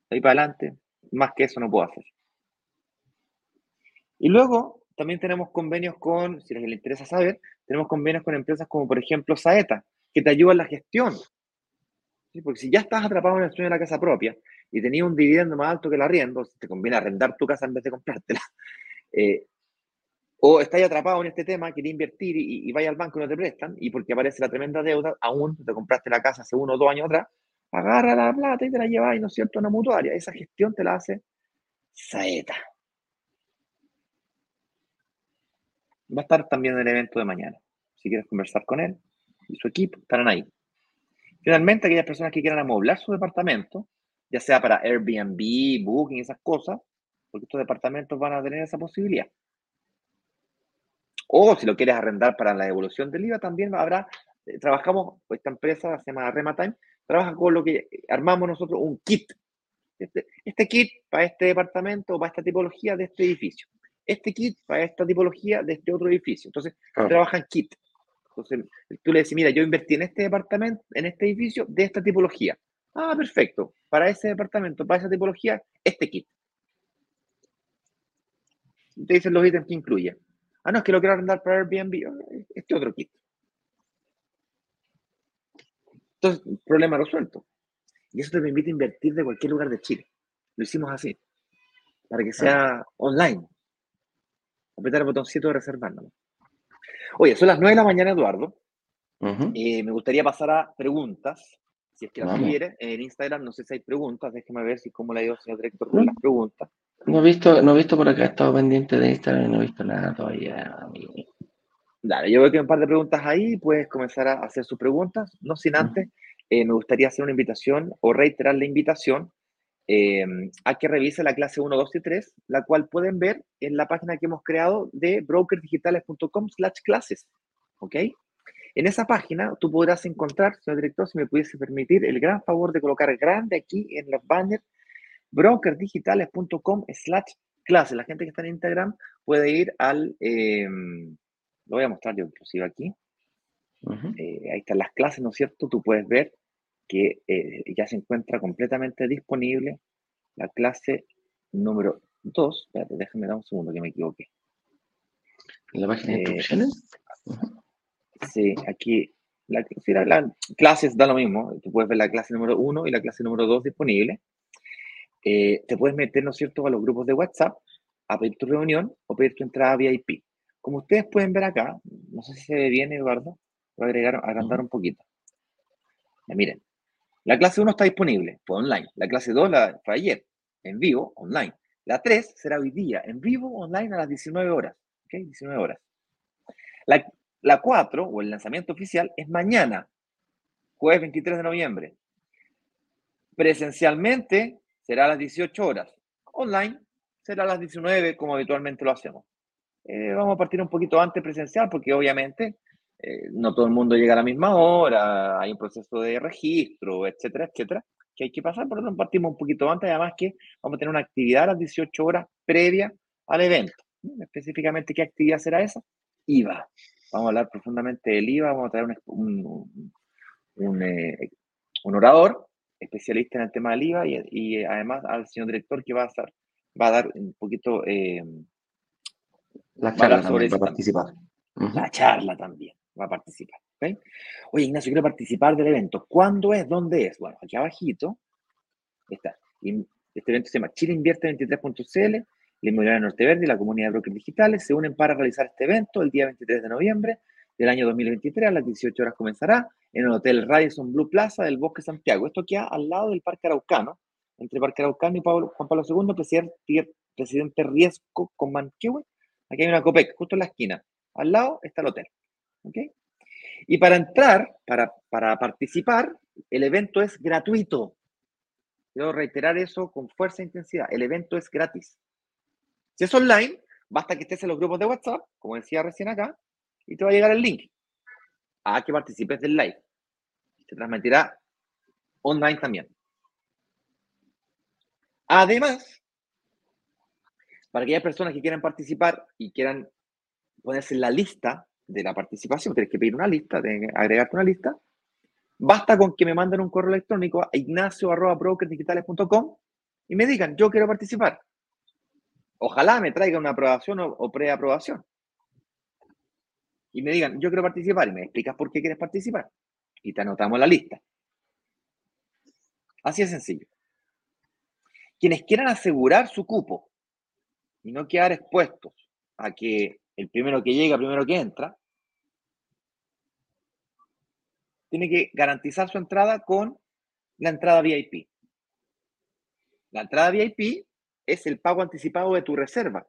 ahí para adelante, más que eso no puedo hacer. Y luego también tenemos convenios con, si les interesa saber, tenemos convenios con empresas como por ejemplo Saeta, que te ayudan en la gestión. Porque si ya estás atrapado en el sueño de la casa propia y tenías un dividendo más alto que el arriendo, te conviene arrendar tu casa en vez de comprártela. [laughs] Eh, o estás atrapado en este tema, quieres invertir y, y vaya al banco y no te prestan, y porque aparece la tremenda deuda, aún te compraste la casa hace uno o dos años atrás, agarra la plata y te la llevas, ¿no es cierto?, a una mutuaria. Esa gestión te la hace Saeta. Va a estar también en el evento de mañana. Si quieres conversar con él y su equipo, estarán ahí. Finalmente, aquellas personas que quieran amoblar su departamento, ya sea para Airbnb, Booking, esas cosas, porque estos departamentos van a tener esa posibilidad. O si lo quieres arrendar para la devolución del IVA, también habrá, eh, trabajamos, esta empresa se llama Rematime, trabaja con lo que armamos nosotros un kit. Este, este kit para este departamento, para esta tipología de este edificio. Este kit para esta tipología de este otro edificio. Entonces, trabajan kit. Entonces, tú le decís, mira, yo invertí en este departamento, en este edificio de esta tipología. Ah, perfecto. Para ese departamento, para esa tipología, este kit. Te dicen los ítems que incluye. Ah, no, es que lo quiero arrendar para Airbnb. Este otro kit. Entonces, problema resuelto. Y eso te permite invertir de cualquier lugar de Chile. Lo hicimos así, para que sea online. Apretar el botoncito de reservar. Oye, son las 9 de la mañana, Eduardo. Eh, me gustaría pasar a preguntas, si es que las quiere. En Instagram no sé si hay preguntas, déjeme ver si cómo le ha ido señor director con las preguntas. No he visto, no he visto por acá, he estado pendiente de Instagram y no he visto nada todavía. Dale, yo veo que hay un par de preguntas ahí, puedes comenzar a hacer sus preguntas, no sin antes, eh, me gustaría hacer una invitación o reiterar la invitación eh, a que revise la clase 1, 2 y 3, la cual pueden ver en la página que hemos creado de brokersdigitales.com slash clases, ¿ok? En esa página tú podrás encontrar, señor director, si me pudiese permitir, el gran favor de colocar grande aquí en los banners, brokersdigitales.com slash clases. La gente que está en Instagram puede ir al... Eh, lo voy a mostrar yo inclusive aquí. Eh, ahí están las clases, ¿no es cierto? Tú puedes ver que eh, ya se encuentra completamente disponible la clase número 2. Espérate, déjame dar un segundo que me equivoqué. ¿En la página de eh, instrucciones? Sí, aquí la, la, clases da lo mismo. Tú puedes ver la clase número 1 y la clase número 2 disponible. Te puedes meter, ¿no es cierto?, a los grupos de WhatsApp a pedir tu reunión o pedir tu entrada VIP. Como ustedes pueden ver acá, no sé si se ve bien, Eduardo, voy a agregar, agrandar un poquito. miren, la clase 1 está disponible, fue online. La clase 2 la, fue ayer, en vivo, online. La 3 será hoy día, en vivo, online a las 19 horas. ¿Ok? 19 horas. La, la 4, o el lanzamiento oficial, es mañana, jueves 23 de noviembre. Presencialmente será a las 18 horas. Online será a las 19, como habitualmente lo hacemos. Eh, vamos a partir un poquito antes presencial porque obviamente eh, no todo el mundo llega a la misma hora, hay un proceso de registro, etcétera, etcétera, que hay que pasar, por lo tanto partimos un poquito antes, además que vamos a tener una actividad a las 18 horas previa al evento. Específicamente, ¿qué actividad será esa? IVA. Vamos a hablar profundamente del IVA, vamos a traer un, un, eh, orador especialista en el tema del IVA y, además al señor director que va a, va a dar un poquito... La charla también va a participar. La charla también va a participar. Oye, Ignacio, quiero participar del evento. ¿Cuándo es? ¿Dónde es? Bueno, aquí abajito está. Este evento se llama Chile Invierte 23.cl, la Inmobiliaria Norte Verde y la Comunidad de Brokers Digitales se unen para realizar este evento el día 23 de noviembre del año 2023. A las 18 horas comenzará en el Hotel Radisson Blue Plaza del Bosque Santiago. Esto queda al lado del Parque Araucano, entre Parque Araucano y Juan Pablo II, presidente, Riesco con Manquehue Aquí hay una COPEC, justo en la esquina. Al lado está el hotel. Y para entrar, para, para participar, el evento es gratuito. Quiero reiterar eso con fuerza e intensidad. El evento es gratis. Si es online, basta que estés en los grupos de WhatsApp, como decía recién acá, y te va a llegar el link a que participes del live. Se transmitirá online también. Además, para aquellas personas que quieran participar y quieran ponerse en la lista de la participación, tienes que pedir una lista, de agregarte una lista, basta con que me manden un correo electrónico a ignacio.brokersdigitales.com y me digan, yo quiero participar. Ojalá me traiga una aprobación o, o preaprobación. Y me digan, yo quiero participar y me explicas por qué quieres participar. Y te anotamos la lista. Así de sencillo. Quienes quieran asegurar su cupo y no quedar expuestos a que el primero que llega, primero que entra, tiene que garantizar su entrada con la entrada VIP. La entrada VIP es el pago anticipado de tu reserva.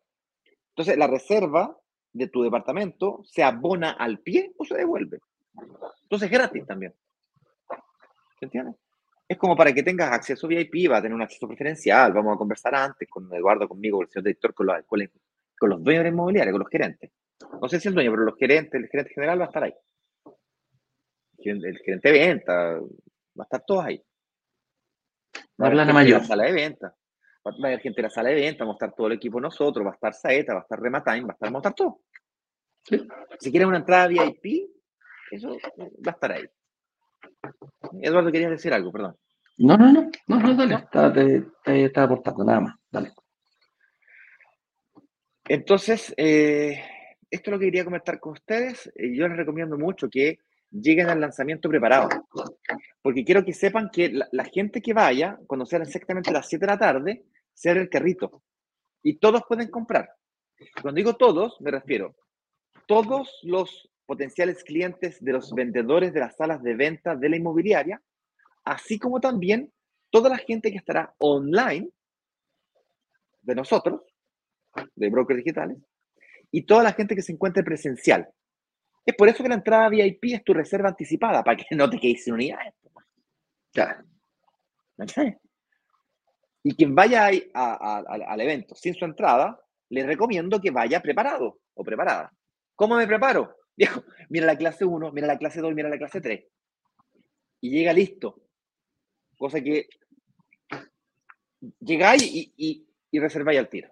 Entonces, la reserva de tu departamento se abona al pie o se devuelve. Entonces, es gratis también. ¿Se entiende? Es como para que tengas acceso VIP, va a tener un acceso preferencial. Vamos a conversar antes con Eduardo, conmigo, el señor director, con, con, los dueños de la inmobiliaria, con los gerentes. No sé si el dueño, pero los gerentes, el gerente general va a estar ahí. El gerente de venta, va a estar todos ahí. Va a hablar mayor. La sala de venta. Va a haber gente de la sala de venta, vamos a estar todo el equipo nosotros, va a estar Saeta, va a estar Rematime, va a estar, vamos a estar todo. Si quieren una entrada VIP, eso va a estar ahí. Eduardo, querías decir algo, perdón. No, no, no, no, no dale, estaba, te, aportando, nada más, dale. Entonces, eh, esto es lo que quería comentar con ustedes. Eh, yo les recomiendo mucho que lleguen al lanzamiento preparado, porque quiero que sepan que la, gente que vaya, cuando sean exactamente las 7 de la tarde, sea el carrito. Y todos pueden comprar. Cuando digo todos, me refiero todos los potenciales clientes de los vendedores de las salas de venta de la inmobiliaria, así como también toda la gente que estará online de nosotros, de brokers digitales, y toda la gente que se encuentre presencial. Es por eso que la entrada VIP es tu reserva anticipada, para que no te quedes sin unidades. Claro. Y quien vaya al evento sin su entrada, le recomiendo que vaya preparado o preparada. ¿Cómo me preparo? [laughs] Viejo, mira la clase 1, mira la clase 2, mira la clase 3. Y llega listo. Cosa que llegáis y, y, y reserváis al tiro.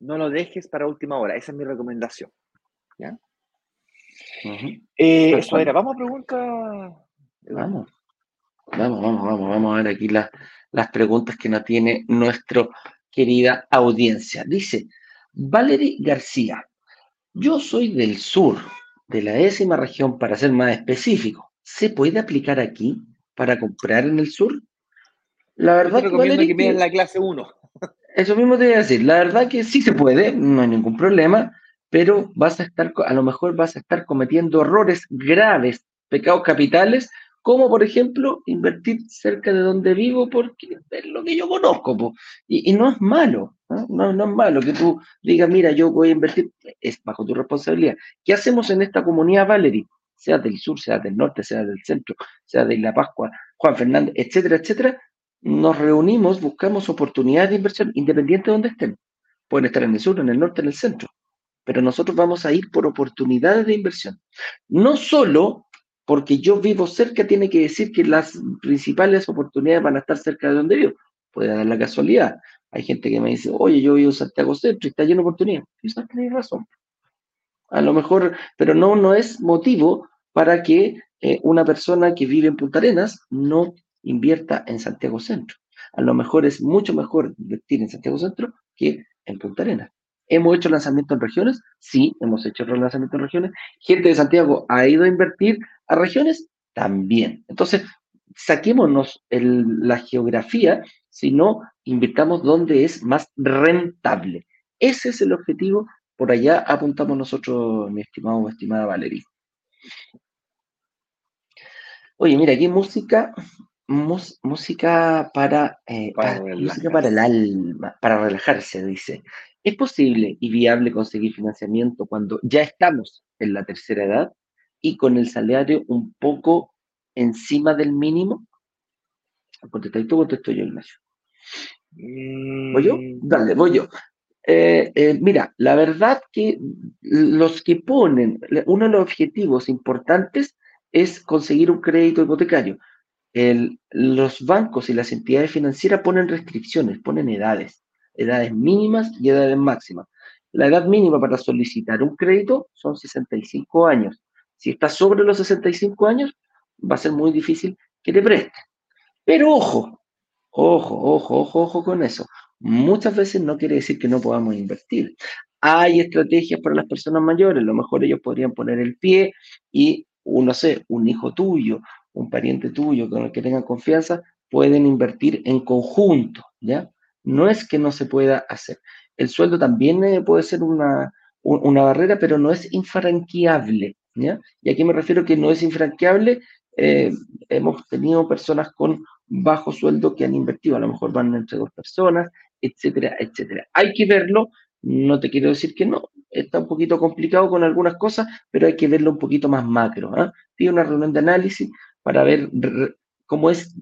No lo dejes para última hora. Esa es mi recomendación. ¿Ya? Eh, eso era. Vamos a preguntar. Vamos. Vamos, vamos, vamos. Vamos a ver aquí las, las preguntas que nos tiene nuestra querida audiencia. Dice Valerie García. Yo soy del sur, de la décima región, para ser más específico. ¿Se puede aplicar aquí para comprar en el sur? La verdad que, Valerie, que la clase 1. Eso mismo te voy a decir. La verdad que sí se puede, no hay ningún problema, pero vas a estar, a lo mejor vas a estar cometiendo errores graves, pecados capitales, como por ejemplo invertir cerca de donde vivo porque es lo que yo conozco. Y, no es malo, ¿no? ¿no? es malo que tú digas, mira, yo voy a invertir, es bajo tu responsabilidad. ¿Qué hacemos en esta comunidad, Valerie? Sea del sur, sea del norte, sea del centro, sea de La Pascua, Juan Fernández, etcétera, etcétera. Nos reunimos, buscamos oportunidades de inversión independiente de donde estén. Pueden estar en el sur, en el norte, en el centro. Pero nosotros vamos a ir por oportunidades de inversión. No solo porque yo vivo cerca, tiene que decir que las principales oportunidades van a estar cerca de donde vivo. Puede dar la casualidad. Hay gente que me dice, oye, yo vivo en Santiago Centro y está lleno de oportunidades. Quizás tenéis razón. A lo mejor, pero no, no es motivo para que eh, una persona que vive en Punta Arenas no invierta en Santiago Centro. A lo mejor es mucho mejor invertir en Santiago Centro que en Punta Arenas. ¿Hemos hecho lanzamiento en regiones? Sí, hemos hecho lanzamiento en regiones. ¿Gente de Santiago ha ido a invertir a regiones? También. Entonces, saquémonos la geografía, sino invirtamos donde es más rentable. Ese es el objetivo. Por allá apuntamos nosotros, mi estimado o estimada Valeria. Oye, mira, aquí música, música para, eh, para, música para el alma, para relajarse, dice. ¿Es posible y viable conseguir financiamiento cuando ya estamos en la tercera edad? Y con el salario un poco encima del mínimo? ¿Contestáis tú contesto yo, Ignacio? ¿Voy yo? Mm. Dale, voy yo. Eh, eh, mira, la verdad que los que ponen, uno de los objetivos importantes es conseguir un crédito hipotecario. los bancos y las entidades financieras ponen restricciones, ponen edades, edades mínimas y edades máximas. La edad mínima para solicitar un crédito son 65 años. Si estás sobre los 65 años, va a ser muy difícil que te presten. Pero ojo, ojo, ojo, ojo, ojo con eso. Muchas veces no quiere decir que no podamos invertir. Hay estrategias para las personas mayores, a lo mejor ellos podrían poner el pie y, no sé, un hijo tuyo, un pariente tuyo con el que tengan confianza, pueden invertir en conjunto, ¿ya? No es que no se pueda hacer. El sueldo también eh, puede ser una, una barrera, pero no es infranqueable, Y aquí me refiero que no es infranqueable. Eh, hemos tenido personas con bajo sueldo que han invertido, a lo mejor van entre dos personas, etcétera, etcétera. Hay que verlo, no te quiero decir que no, está un poquito complicado con algunas cosas, pero hay que verlo un poquito más macro. ¿eh? Pide una reunión de análisis para ver cómo es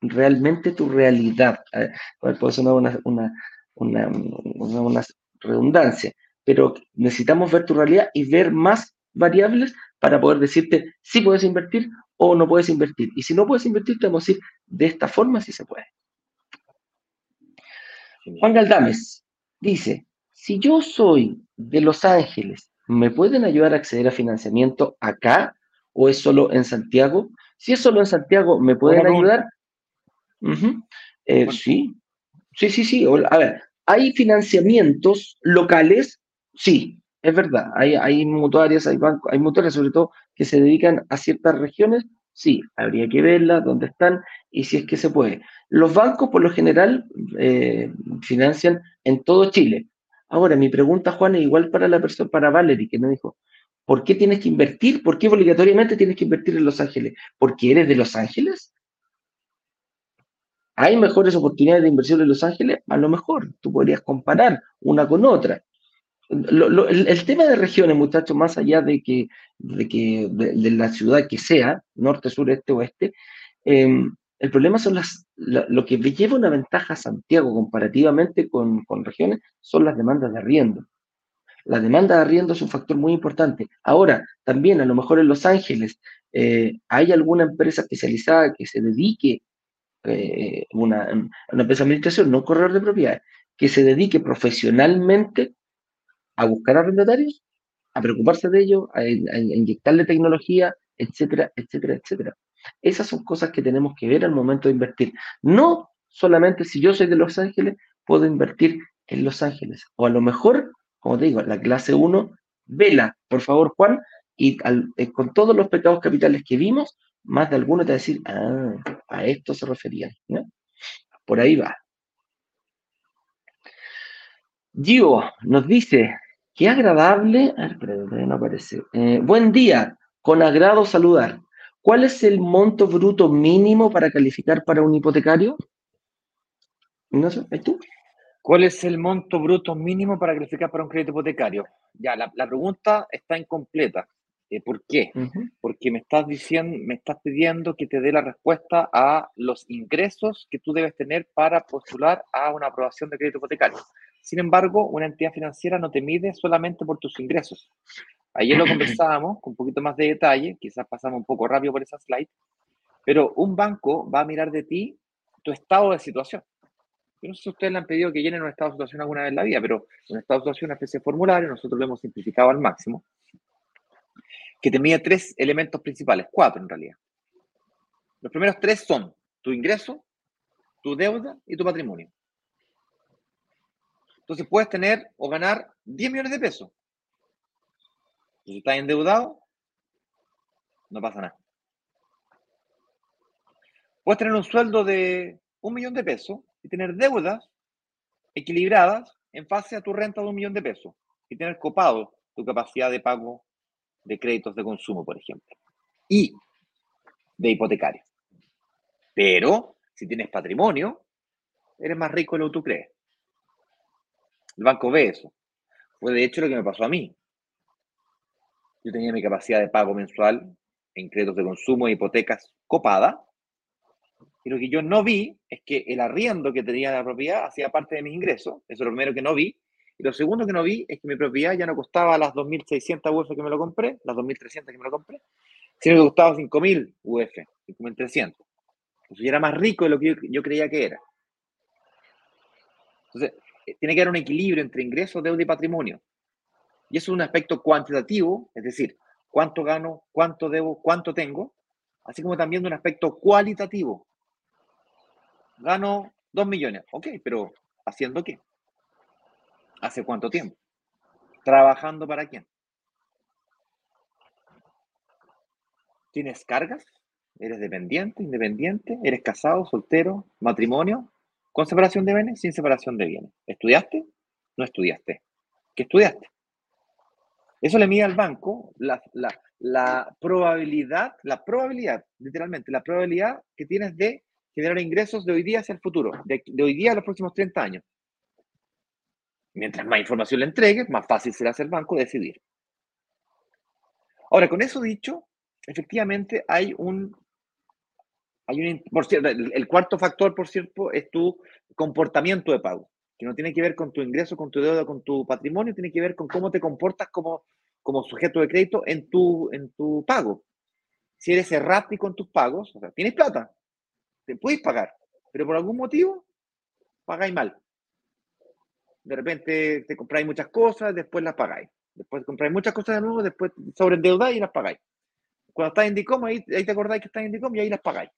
realmente tu realidad. ¿eh? Puede ser una, una, una, una, redundancia, pero necesitamos ver tu realidad y ver más variables para poder decirte si puedes invertir o no puedes invertir. Y si no puedes invertir, te vamos a decir de esta forma si se puede. Juan Galdames dice, si yo soy de Los Ángeles, ¿me pueden ayudar a acceder a financiamiento acá o es solo en Santiago? Si es solo en Santiago, ¿me pueden ayudar? Eh, sí, sí, sí, sí. A ver, ¿hay financiamientos locales? Sí, es verdad. Hay, mutuarias, hay bancos, hay mutuarias sobre todo que se dedican a ciertas regiones. Sí, habría que verlas, dónde están y si es que se puede. Los bancos, por lo general, eh, financian en todo Chile. Ahora, mi pregunta, Juan, es igual para la persona, para Valerie, que me dijo, ¿por qué tienes que invertir? ¿Por qué obligatoriamente tienes que invertir en Los Ángeles? ¿Porque eres de Los Ángeles? ¿Hay mejores oportunidades de inversión en Los Ángeles? A lo mejor, tú podrías comparar una con otra. El, tema de regiones, muchachos, más allá de que, de, que de, la ciudad que sea, norte, sur, este, oeste, eh, el problema son las, lo que lleva una ventaja a Santiago comparativamente con, regiones son las demandas de arriendo. La demanda de arriendo es un factor muy importante. Ahora, también a lo mejor en Los Ángeles eh, hay alguna empresa especializada que se dedique, eh, una, una empresa de administración, no corredor de propiedades, que se dedique profesionalmente a buscar arrendatarios, a preocuparse de ellos, a inyectarle tecnología, etcétera, etcétera, etcétera. Esas son cosas que tenemos que ver al momento de invertir. No solamente si yo soy de Los Ángeles, puedo invertir en Los Ángeles. O a lo mejor, como te digo, la clase 1, vela, por favor, Juan, y eh, con todos los pecados capitales que vimos, más de alguno te va a decir, ah, a esto se referían. Por ahí va. Gio nos dice, qué agradable, a ver, no aparece. Eh, buen día, con agrado saludar. ¿Cuál es el monto bruto mínimo para calificar para un hipotecario? No sé, tú? ¿Cuál es el monto bruto mínimo para calificar para un crédito hipotecario? Ya, la, pregunta está incompleta. Eh, ¿Por qué? Porque me estás diciendo, me estás pidiendo que te dé la respuesta a los ingresos que tú debes tener para postular a una aprobación de crédito hipotecario. Sin embargo, una entidad financiera no te mide solamente por tus ingresos. Ayer lo [clears throat] conversábamos con un poquito más de detalle, quizás pasamos un poco rápido por esa slide, pero un banco va a mirar de ti tu estado de situación. Yo no sé si ustedes le han pedido que llenen un estado de situación alguna vez en la vida, pero un estado de situación es una especie de formulario, nosotros lo hemos simplificado al máximo, que te mide tres elementos principales, cuatro en realidad. Los primeros tres son tu ingreso, tu deuda y tu patrimonio. Entonces puedes tener o ganar 10 millones de pesos, si estás endeudado, no pasa nada. Puedes tener un sueldo de un millón de pesos y tener deudas equilibradas en base a tu renta de un millón de pesos y tener copado tu capacidad de pago de créditos de consumo, por ejemplo, y de hipotecario. Pero si tienes patrimonio, eres más rico de lo que tú crees. El banco ve eso. Fue de hecho lo que me pasó a mí. Yo tenía mi capacidad de pago mensual en créditos de consumo e hipotecas copada. Y lo que yo no vi es que el arriendo que tenía la propiedad hacía parte de mis ingresos. Eso es lo primero que no vi. Y lo segundo que no vi es que mi propiedad ya no costaba las 2.600 UF que me lo compré, las 2.300 que me lo compré, sino que costaba 5.000 UF, 5.300. Entonces yo era más rico de lo que yo, yo creía que era. Entonces, tiene que haber un equilibrio entre ingresos, deuda y patrimonio. Y eso es un aspecto cuantitativo, es decir, cuánto gano, cuánto debo, cuánto tengo, así como también de un aspecto cualitativo. Gano 2 millones, ok, pero ¿haciendo qué? ¿Hace cuánto tiempo? ¿Trabajando para quién? ¿Tienes cargas? ¿Eres dependiente, independiente? ¿Eres casado, soltero, matrimonio? ¿Con separación de bienes? Sin separación de bienes. ¿Estudiaste? No estudiaste. ¿Qué estudiaste? Eso le mide al banco la, probabilidad, la probabilidad, literalmente, la probabilidad que tienes de generar ingresos de hoy día hacia el futuro, de, hoy día a los próximos 30 años. Mientras más información le entregues, más fácil será hacer el banco decidir. Ahora, con eso dicho, efectivamente hay un, hay un por cierto, el, cuarto factor, por cierto, es tu comportamiento de pago que no tiene que ver con tu ingreso, con tu deuda, con tu patrimonio, tiene que ver con cómo te comportas como, como sujeto de crédito en tu, en tu pago. Si eres errático en tus pagos, o sea, tienes plata, te puedes pagar, pero por algún motivo pagáis mal. De repente te compráis muchas cosas, después las pagáis. Después compráis muchas cosas de nuevo, después sobreendeudáis y las pagáis. Cuando estás en DICOM, ahí, ahí te acordáis que estás en DICOM y ahí las pagáis.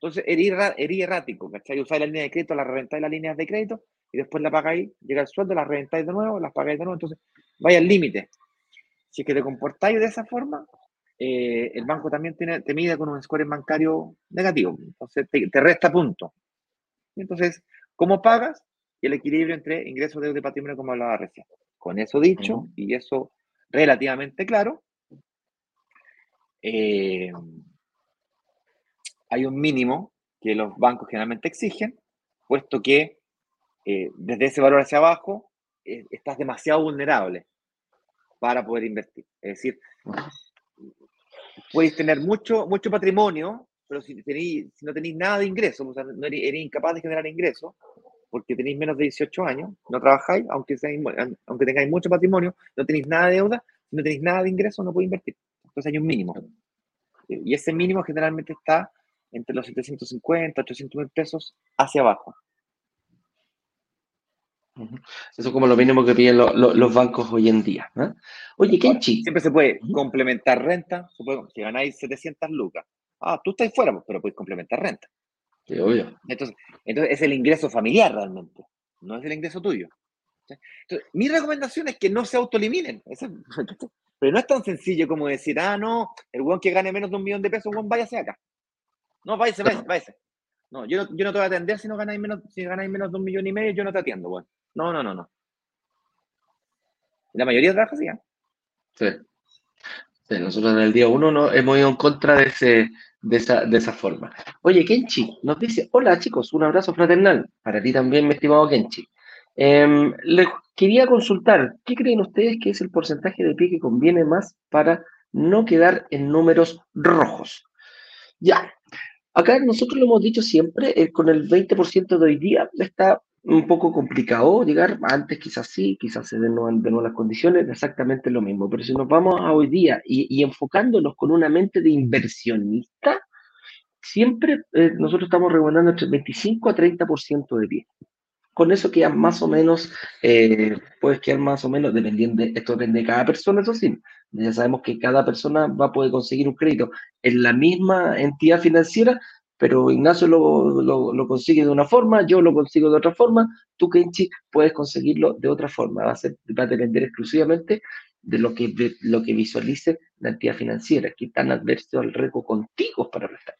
Entonces, eres, errático, ¿cachai? Usáis la línea de crédito, la reventáis las líneas de crédito y después la pagáis, llega el sueldo, la reventáis de nuevo, las pagáis de nuevo. Entonces, vaya al límite. Si es que te comportáis de esa forma, eh, el banco también tiene, te mide con un score bancario negativo. Entonces, te, resta punto. Entonces, ¿cómo pagas? Y el equilibrio entre ingresos, deuda y patrimonio, como hablaba recién. Con eso dicho, y eso relativamente claro, eh, hay un mínimo que los bancos generalmente exigen, puesto que eh, desde ese valor hacia abajo eh, estás demasiado vulnerable para poder invertir. Es decir, puedes tener mucho, mucho patrimonio, pero si, si no tenéis nada de ingreso, o sea, no eres, incapaz de generar ingresos, porque tenéis menos de 18 años, no trabajáis, aunque, aunque tengáis mucho patrimonio, no tenéis nada de deuda, si no tenéis nada de ingreso, no podéis invertir. Entonces hay un mínimo. Y ese mínimo generalmente está entre los 750, 800 mil pesos hacia abajo. Eso es como lo mínimo que piden los bancos hoy en día. Oye, ¿qué Siempre se puede complementar renta. si ganáis 700 lucas, ah, tú estás fuera, pues, pero puedes complementar renta. Sí, obvio. Entonces, entonces es el ingreso familiar realmente, no es el ingreso tuyo. Entonces, mi recomendación es que no se autoeliminen. Pero no es tan sencillo como decir, ah, no, el buen que gane menos de un millón de pesos, buen váyase acá. No, váyase, váyase, váyase. No, yo no, yo no te voy a atender si no ganáis menos, si ganáis menos de un millón y medio, yo no te atiendo, bueno. No, no, no, no. La mayoría trabaja así, ¿eh? Sí. Nosotros en el día uno no hemos ido en contra de, ese, de, esa, de esa forma. Oye, Kenchi nos dice, hola chicos, un abrazo fraternal. Para ti también, mi estimado Kenchi. Eh, les quería consultar, ¿qué creen ustedes que es el porcentaje de pie que conviene más para no quedar en números rojos? Ya, Acá nosotros lo hemos dicho siempre, eh, con el 20% de hoy día está un poco complicado llegar, antes quizás sí, quizás se den de nuevo las condiciones, exactamente lo mismo, pero si nos vamos a hoy día y, enfocándonos con una mente de inversionista, siempre eh, nosotros estamos recomendando entre 25 a 30% de pie. Con eso queda más o menos, eh, puedes quedar más o menos, dependiendo, de, esto depende de cada persona, eso sí, ya sabemos que cada persona va a poder conseguir un crédito en la misma entidad financiera, pero Ignacio lo, lo, consigue de una forma, yo lo consigo de otra forma, tú, Kenchi, puedes conseguirlo de otra forma. Va a, ser, va a depender exclusivamente de lo que, de lo que visualice la entidad financiera, que tan adverso al riesgo contigo para prestar.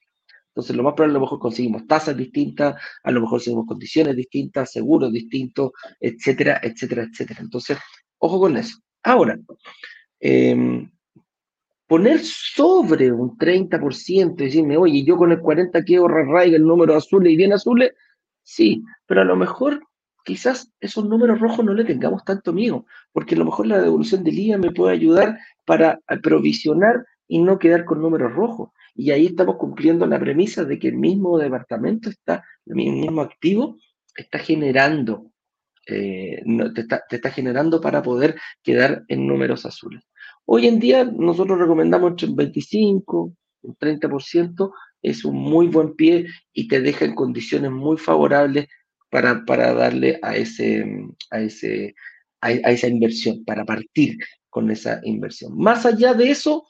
Entonces, lo más probable, a lo mejor conseguimos tasas distintas, a lo mejor conseguimos condiciones distintas, seguros distintos, etcétera, etcétera, etcétera. Entonces, ojo con eso. Ahora, Em, poner sobre un 30%, decirme, oye, yo con el 40 quiero rarraiga el número azul y bien azul, sí, pero a lo mejor quizás esos números rojos no le tengamos tanto miedo, porque a lo mejor la devolución del IVA me puede ayudar para provisionar y no quedar con números rojos. Y ahí estamos cumpliendo la premisa de que el mismo departamento está, el mismo activo, está generando, eh, te, está, generando para poder quedar en números azules. Hoy en día nosotros recomendamos entre un 25, un 30%, es un muy buen pie y te deja en condiciones muy favorables para, para darle a, ese, a, ese, a esa inversión, para partir con esa inversión. Más allá de eso,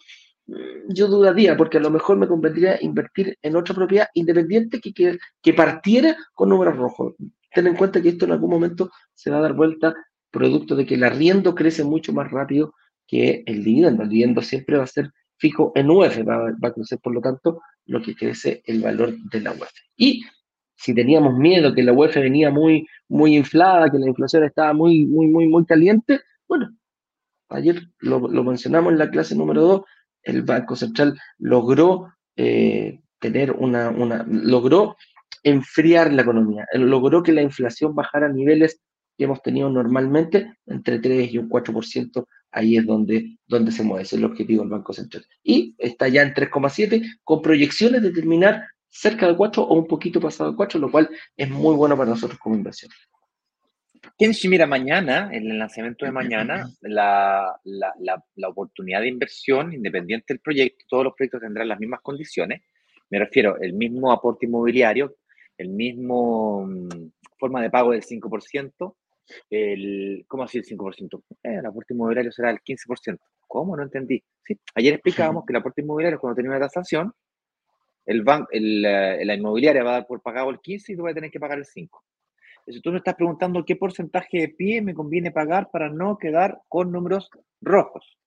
Mm, yo dudaría, porque a lo mejor me convendría invertir en otra propiedad independiente que, que, partiera con números rojos. Ten en cuenta que esto en algún momento se va a dar vuelta producto de que el arriendo crece mucho más rápido que el dividendo. El dividendo siempre va a ser fijo en UF, va, a crecer por lo tanto lo que crece el valor de la UF. Y si teníamos miedo que la UF venía muy, muy inflada, que la inflación estaba muy, muy, muy, muy caliente, bueno, ayer lo, lo mencionamos en la clase número 2, el Banco Central logró eh, tener una, una, logró enfriar la economía, logró que la inflación bajara a niveles que hemos tenido normalmente, entre 3 y un 4%, ahí es donde, donde se mueve, ese es el objetivo del Banco Central. Y está ya en 3,7 con proyecciones de terminar cerca de 4 o un poquito pasado de 4, lo cual es muy bueno para nosotros como inversión. si mira, mañana, en el lanzamiento de mañana, la, la, la, oportunidad de inversión, independiente del proyecto, todos los proyectos tendrán las mismas condiciones. Me refiero, el mismo aporte inmobiliario, el mismo mm, forma de pago del 5%, el, ¿cómo así el 5%? Eh, el aporte inmobiliario será el 15%. ¿Cómo? No entendí. Sí, ayer explicábamos que el aporte inmobiliario, cuando tiene una tasación, el banco, el, eh, la inmobiliaria va a dar por pagado el 15 y tú vas a tener que pagar el 5. Si tú me estás preguntando qué porcentaje de pie me conviene pagar para no quedar con números rojos.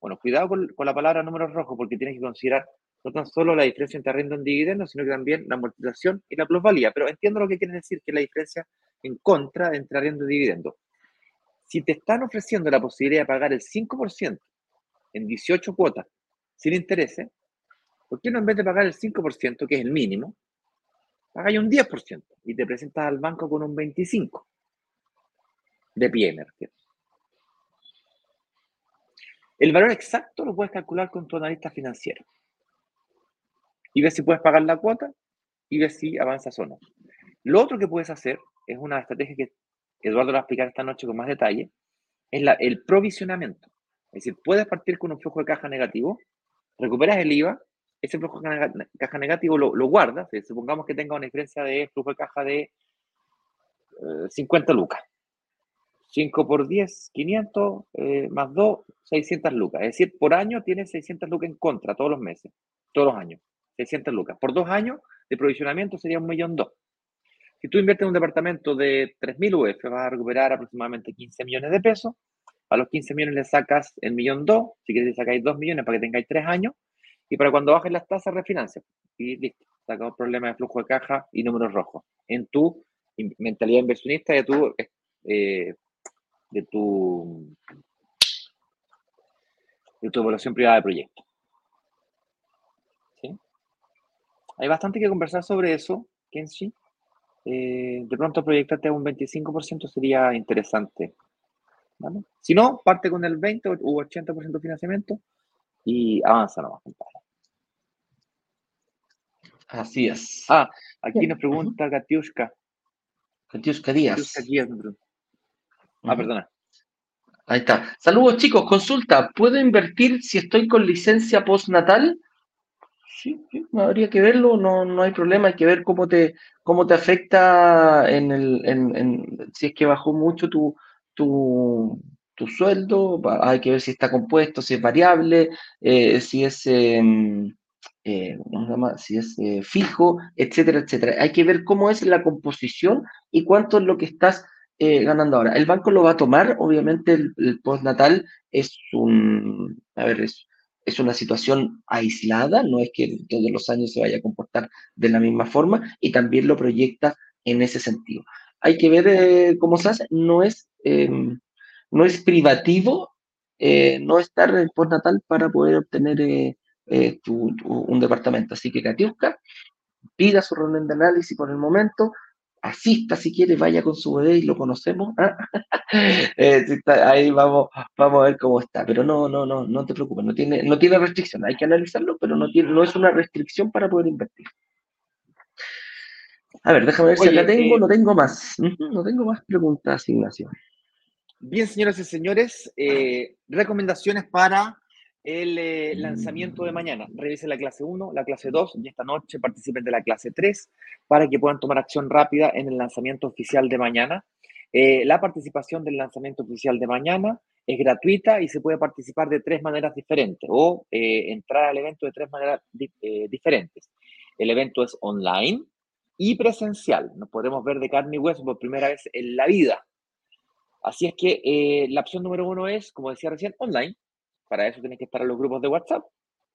Bueno, cuidado con, la palabra números rojos porque tienes que considerar no tan solo la diferencia entre arriendo en dividendos, sino que también la amortización y la plusvalía. Pero entiendo lo que quiere decir, que es la diferencia en contra entre arriendo y dividendo. Si te están ofreciendo la posibilidad de pagar el 5% en 18 cuotas sin intereses, ¿por qué no en vez de pagar el 5%, que es el mínimo, pagáis un 10% y te presentas al banco con un 25% de pie, El valor exacto lo puedes calcular con tu analista financiero. Y ves si puedes pagar la cuota y ves si avanzas o no. Lo otro que puedes hacer es una estrategia que Eduardo va a explicar esta noche con más detalle, es el provisionamiento. Es decir, puedes partir con un flujo de caja negativo, recuperas el IVA ese flujo de caja negativo lo, guardas, supongamos que tenga una diferencia de flujo de caja de 50 eh, lucas. 5 por 10, 500, eh, más 2, 600 lucas. Es decir, por año tienes 600 lucas en contra todos los meses, todos los años. 600 lucas. Por dos años de provisionamiento sería un millón dos. Si tú inviertes en un departamento de 3.000 UF, vas a recuperar aproximadamente 15 millones de pesos. A los 15 millones le sacas el millón dos. Si quieres, le sacáis 2 millones para que tengáis 3 años. Y para cuando bajen las tasas, refinancia. Y listo, sacamos problema de flujo de caja y números rojos. En tu mentalidad inversionista y eh, de tu, de tu evaluación privada de proyecto. ¿Sí? Hay bastante que conversar sobre eso, Kenshi. Eh, de pronto proyectarte a un 25% sería interesante. Si no, parte con el 20 u 80% de financiamiento y avanza nomás, compadre. Así es. Ah, aquí nos pregunta Katiuska. Katiuska Díaz. Ah, perdona. Ahí está. Saludos chicos, consulta, ¿puedo invertir si estoy con licencia postnatal? Sí, sí, habría que verlo, no, no hay problema, hay que ver cómo te, cómo te afecta en el, en, si es que bajó mucho tu, tu, tu sueldo, hay que ver si está compuesto, si es variable, eh, si es, em, eh, si es eh, fijo, etcétera, etcétera. Hay que ver cómo es la composición y cuánto es lo que estás ganando ahora. El banco lo va a tomar, obviamente el, postnatal es un, a ver, es, es una situación aislada, no es que todos los años se vaya a comportar de la misma forma y también lo proyecta en ese sentido. Hay que ver cómo se hace, no es em, no es privativo eh, no estar en postnatal para poder obtener eh, eh, un departamento. Así que Katiuska, pida su reunión de análisis por el momento, asista si quiere, vaya con su bebé y lo conocemos. ¿ah? [laughs] Eh, ahí vamos, vamos a ver cómo está. Pero no, no, no, no te preocupes, no tiene, no tiene restricción, hay que analizarlo, pero no, tiene, no es una restricción para poder invertir. A ver, déjame ver si la tengo, eh, no tengo más. No tengo más preguntas, Ignacio. Bien, señoras y señores, eh, recomendaciones para el eh, lanzamiento de mañana. Revisen la clase 1, la clase 2 y esta noche participen de la clase 3 para que puedan tomar acción rápida en el lanzamiento oficial de mañana. la participación del lanzamiento oficial de mañana es gratuita y se puede participar de tres maneras diferentes o entrar al evento de tres maneras diferentes. El evento es online, y presencial. Nos podremos ver de carne y hueso por primera vez en la vida. Así es que eh, la opción número uno es, como decía recién, online. Para eso tienes que estar en los grupos de WhatsApp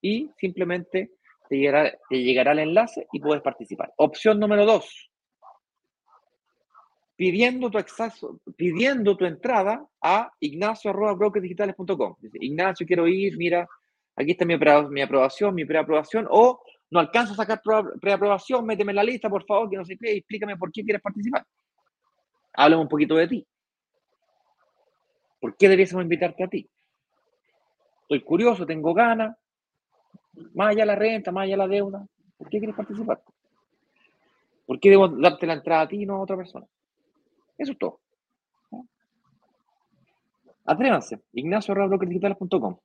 y simplemente te llegará, te llegará el enlace y puedes participar. Opción número dos, pidiendo tu, exaso, pidiendo tu entrada a ignacio.brokerdigitales.com. Ignacio, quiero ir, mira, aquí está mi, mi aprobación, mi preaprobación, o no alcanzo a sacar preaprobación, méteme en la lista, por favor, que no sé qué, explícame por qué quieres participar. Háblame un poquito de ti. ¿Por qué debiésemos invitarte a ti? Estoy curioso, tengo ganas, más allá la renta, más allá la deuda. ¿Por qué quieres participar? ¿Por qué debo darte la entrada a ti y no a otra persona? Eso es todo. Atrévanse, ignacio.brokerdigitales.com.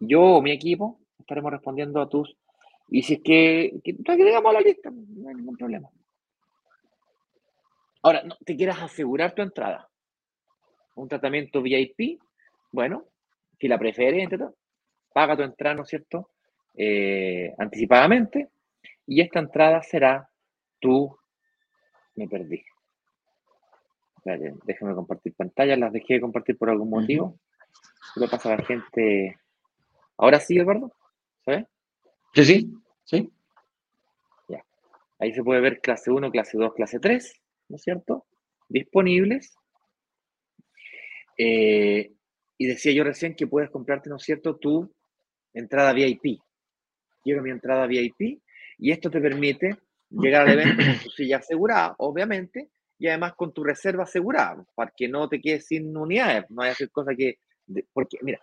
Yo o mi equipo estaremos respondiendo a tus y si es que, que te a la lista, no hay ningún problema. Ahora, no te quieras asegurar tu entrada. Un tratamiento VIP, bueno, si la prefieres, paga tu entrada, ¿no es cierto? Eh, anticipadamente. Y esta entrada será tu. Me perdí. déjame compartir pantalla. Las dejé de compartir por algún motivo. ¿Qué le pasa a la gente? Ahora sí, Eduardo. ¿Sabes? Sí, sí, sí. Ya. Ahí se puede ver clase 1, clase 2, clase 3, ¿no es cierto? Disponibles. Eh, y decía yo recién que puedes comprarte, ¿no es cierto?, tu entrada VIP. Quiero mi entrada VIP y esto te permite llegar al evento con tu [clears throat] silla asegurada, obviamente, y además con tu reserva asegurada, para que no te quedes sin unidades, no hay hacer cosas que... porque, mira,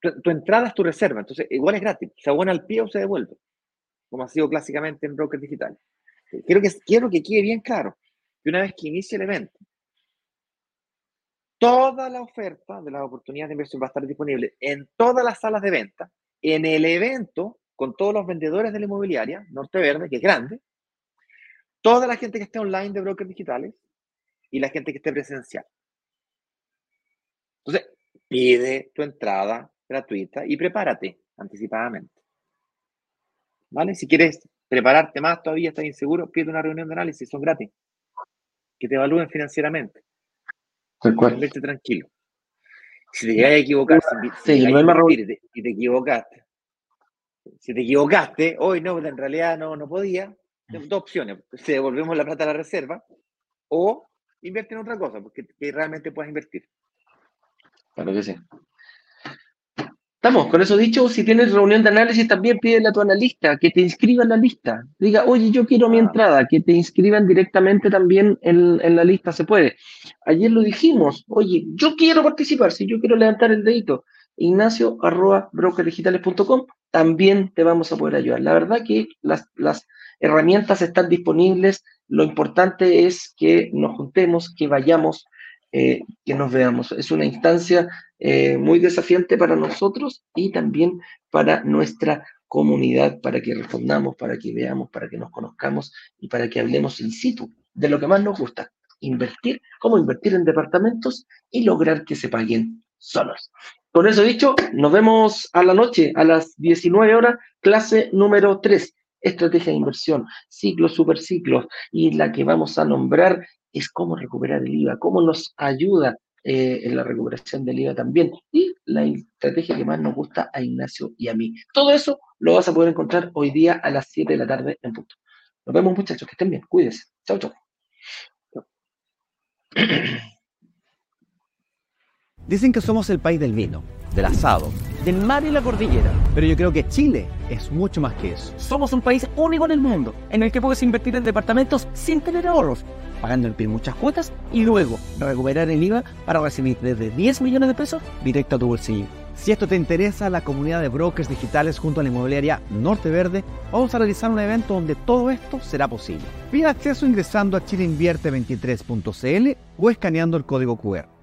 tu, entrada es tu reserva, entonces igual es gratis, se abona al pie o se devuelve, como ha sido clásicamente en brokers digitales. Quiero que, quiero que quede bien claro que una vez que inicie el evento, toda la oferta de las oportunidades de inversión va a estar disponible en todas las salas de venta, en el evento, con todos los vendedores de la inmobiliaria, Norte Verde, que es grande, toda la gente que esté online de brokers digitales y la gente que esté presencial. Entonces, pide tu entrada gratuita y prepárate anticipadamente. ¿Vale? Si quieres prepararte más, todavía estás inseguro, pide una reunión de análisis, son gratis. Que te evalúen financieramente. Vete tranquilo. Si te llegas a equivocar, si, no te, y te equivocaste, si te equivocaste, hoy no, en realidad no, no podía, dos opciones. Si devolvemos la plata a la reserva o invierte en otra cosa, porque que realmente puedas invertir. Claro que sí. Estamos, con eso dicho, si tienes reunión de análisis, también pídele a tu analista que te inscriba en la lista. Diga, oye, yo quiero mi ah. entrada, que te inscriban directamente también en, la lista, se puede. Ayer lo dijimos, oye, yo quiero participar, si yo quiero levantar el dedito, ignacio arroba brokerdigitales.com, también te vamos a poder ayudar. La verdad que las, las herramientas están disponibles, lo importante es que nos juntemos, que vayamos, eh, que nos veamos. Es una instancia eh, muy desafiante para nosotros y también para nuestra comunidad, para que respondamos, para que veamos, para que nos conozcamos y para que hablemos in situ de lo que más nos gusta, invertir, cómo invertir en departamentos y lograr que se paguen solos. Con eso dicho, nos vemos a la noche, a las 19 horas, clase número 3, estrategia de inversión, ciclos, superciclos, y la que vamos a nombrar es cómo recuperar el IVA, cómo nos ayuda eh, en la recuperación del IVA también, y la estrategia que más nos gusta a Ignacio y a mí. Todo eso lo vas a poder encontrar hoy día a las 7 de la tarde en punto. Nos vemos muchachos, que estén bien, cuídense. Chao, chao. [clears throat] Dicen que somos el país del vino, del asado, del mar y la cordillera. Pero yo creo que Chile es mucho más que eso. Somos un país único en el mundo, en el que puedes invertir en departamentos sin tener ahorros, pagando el PIB muchas cuotas y luego recuperar el IVA para recibir desde 10 millones de pesos directo a tu bolsillo. Si esto te interesa, la comunidad de brokers digitales junto a la inmobiliaria Norte Verde, vamos a realizar un evento donde todo esto será posible. Pide acceso ingresando a chileinvierte23.cl o escaneando el código QR.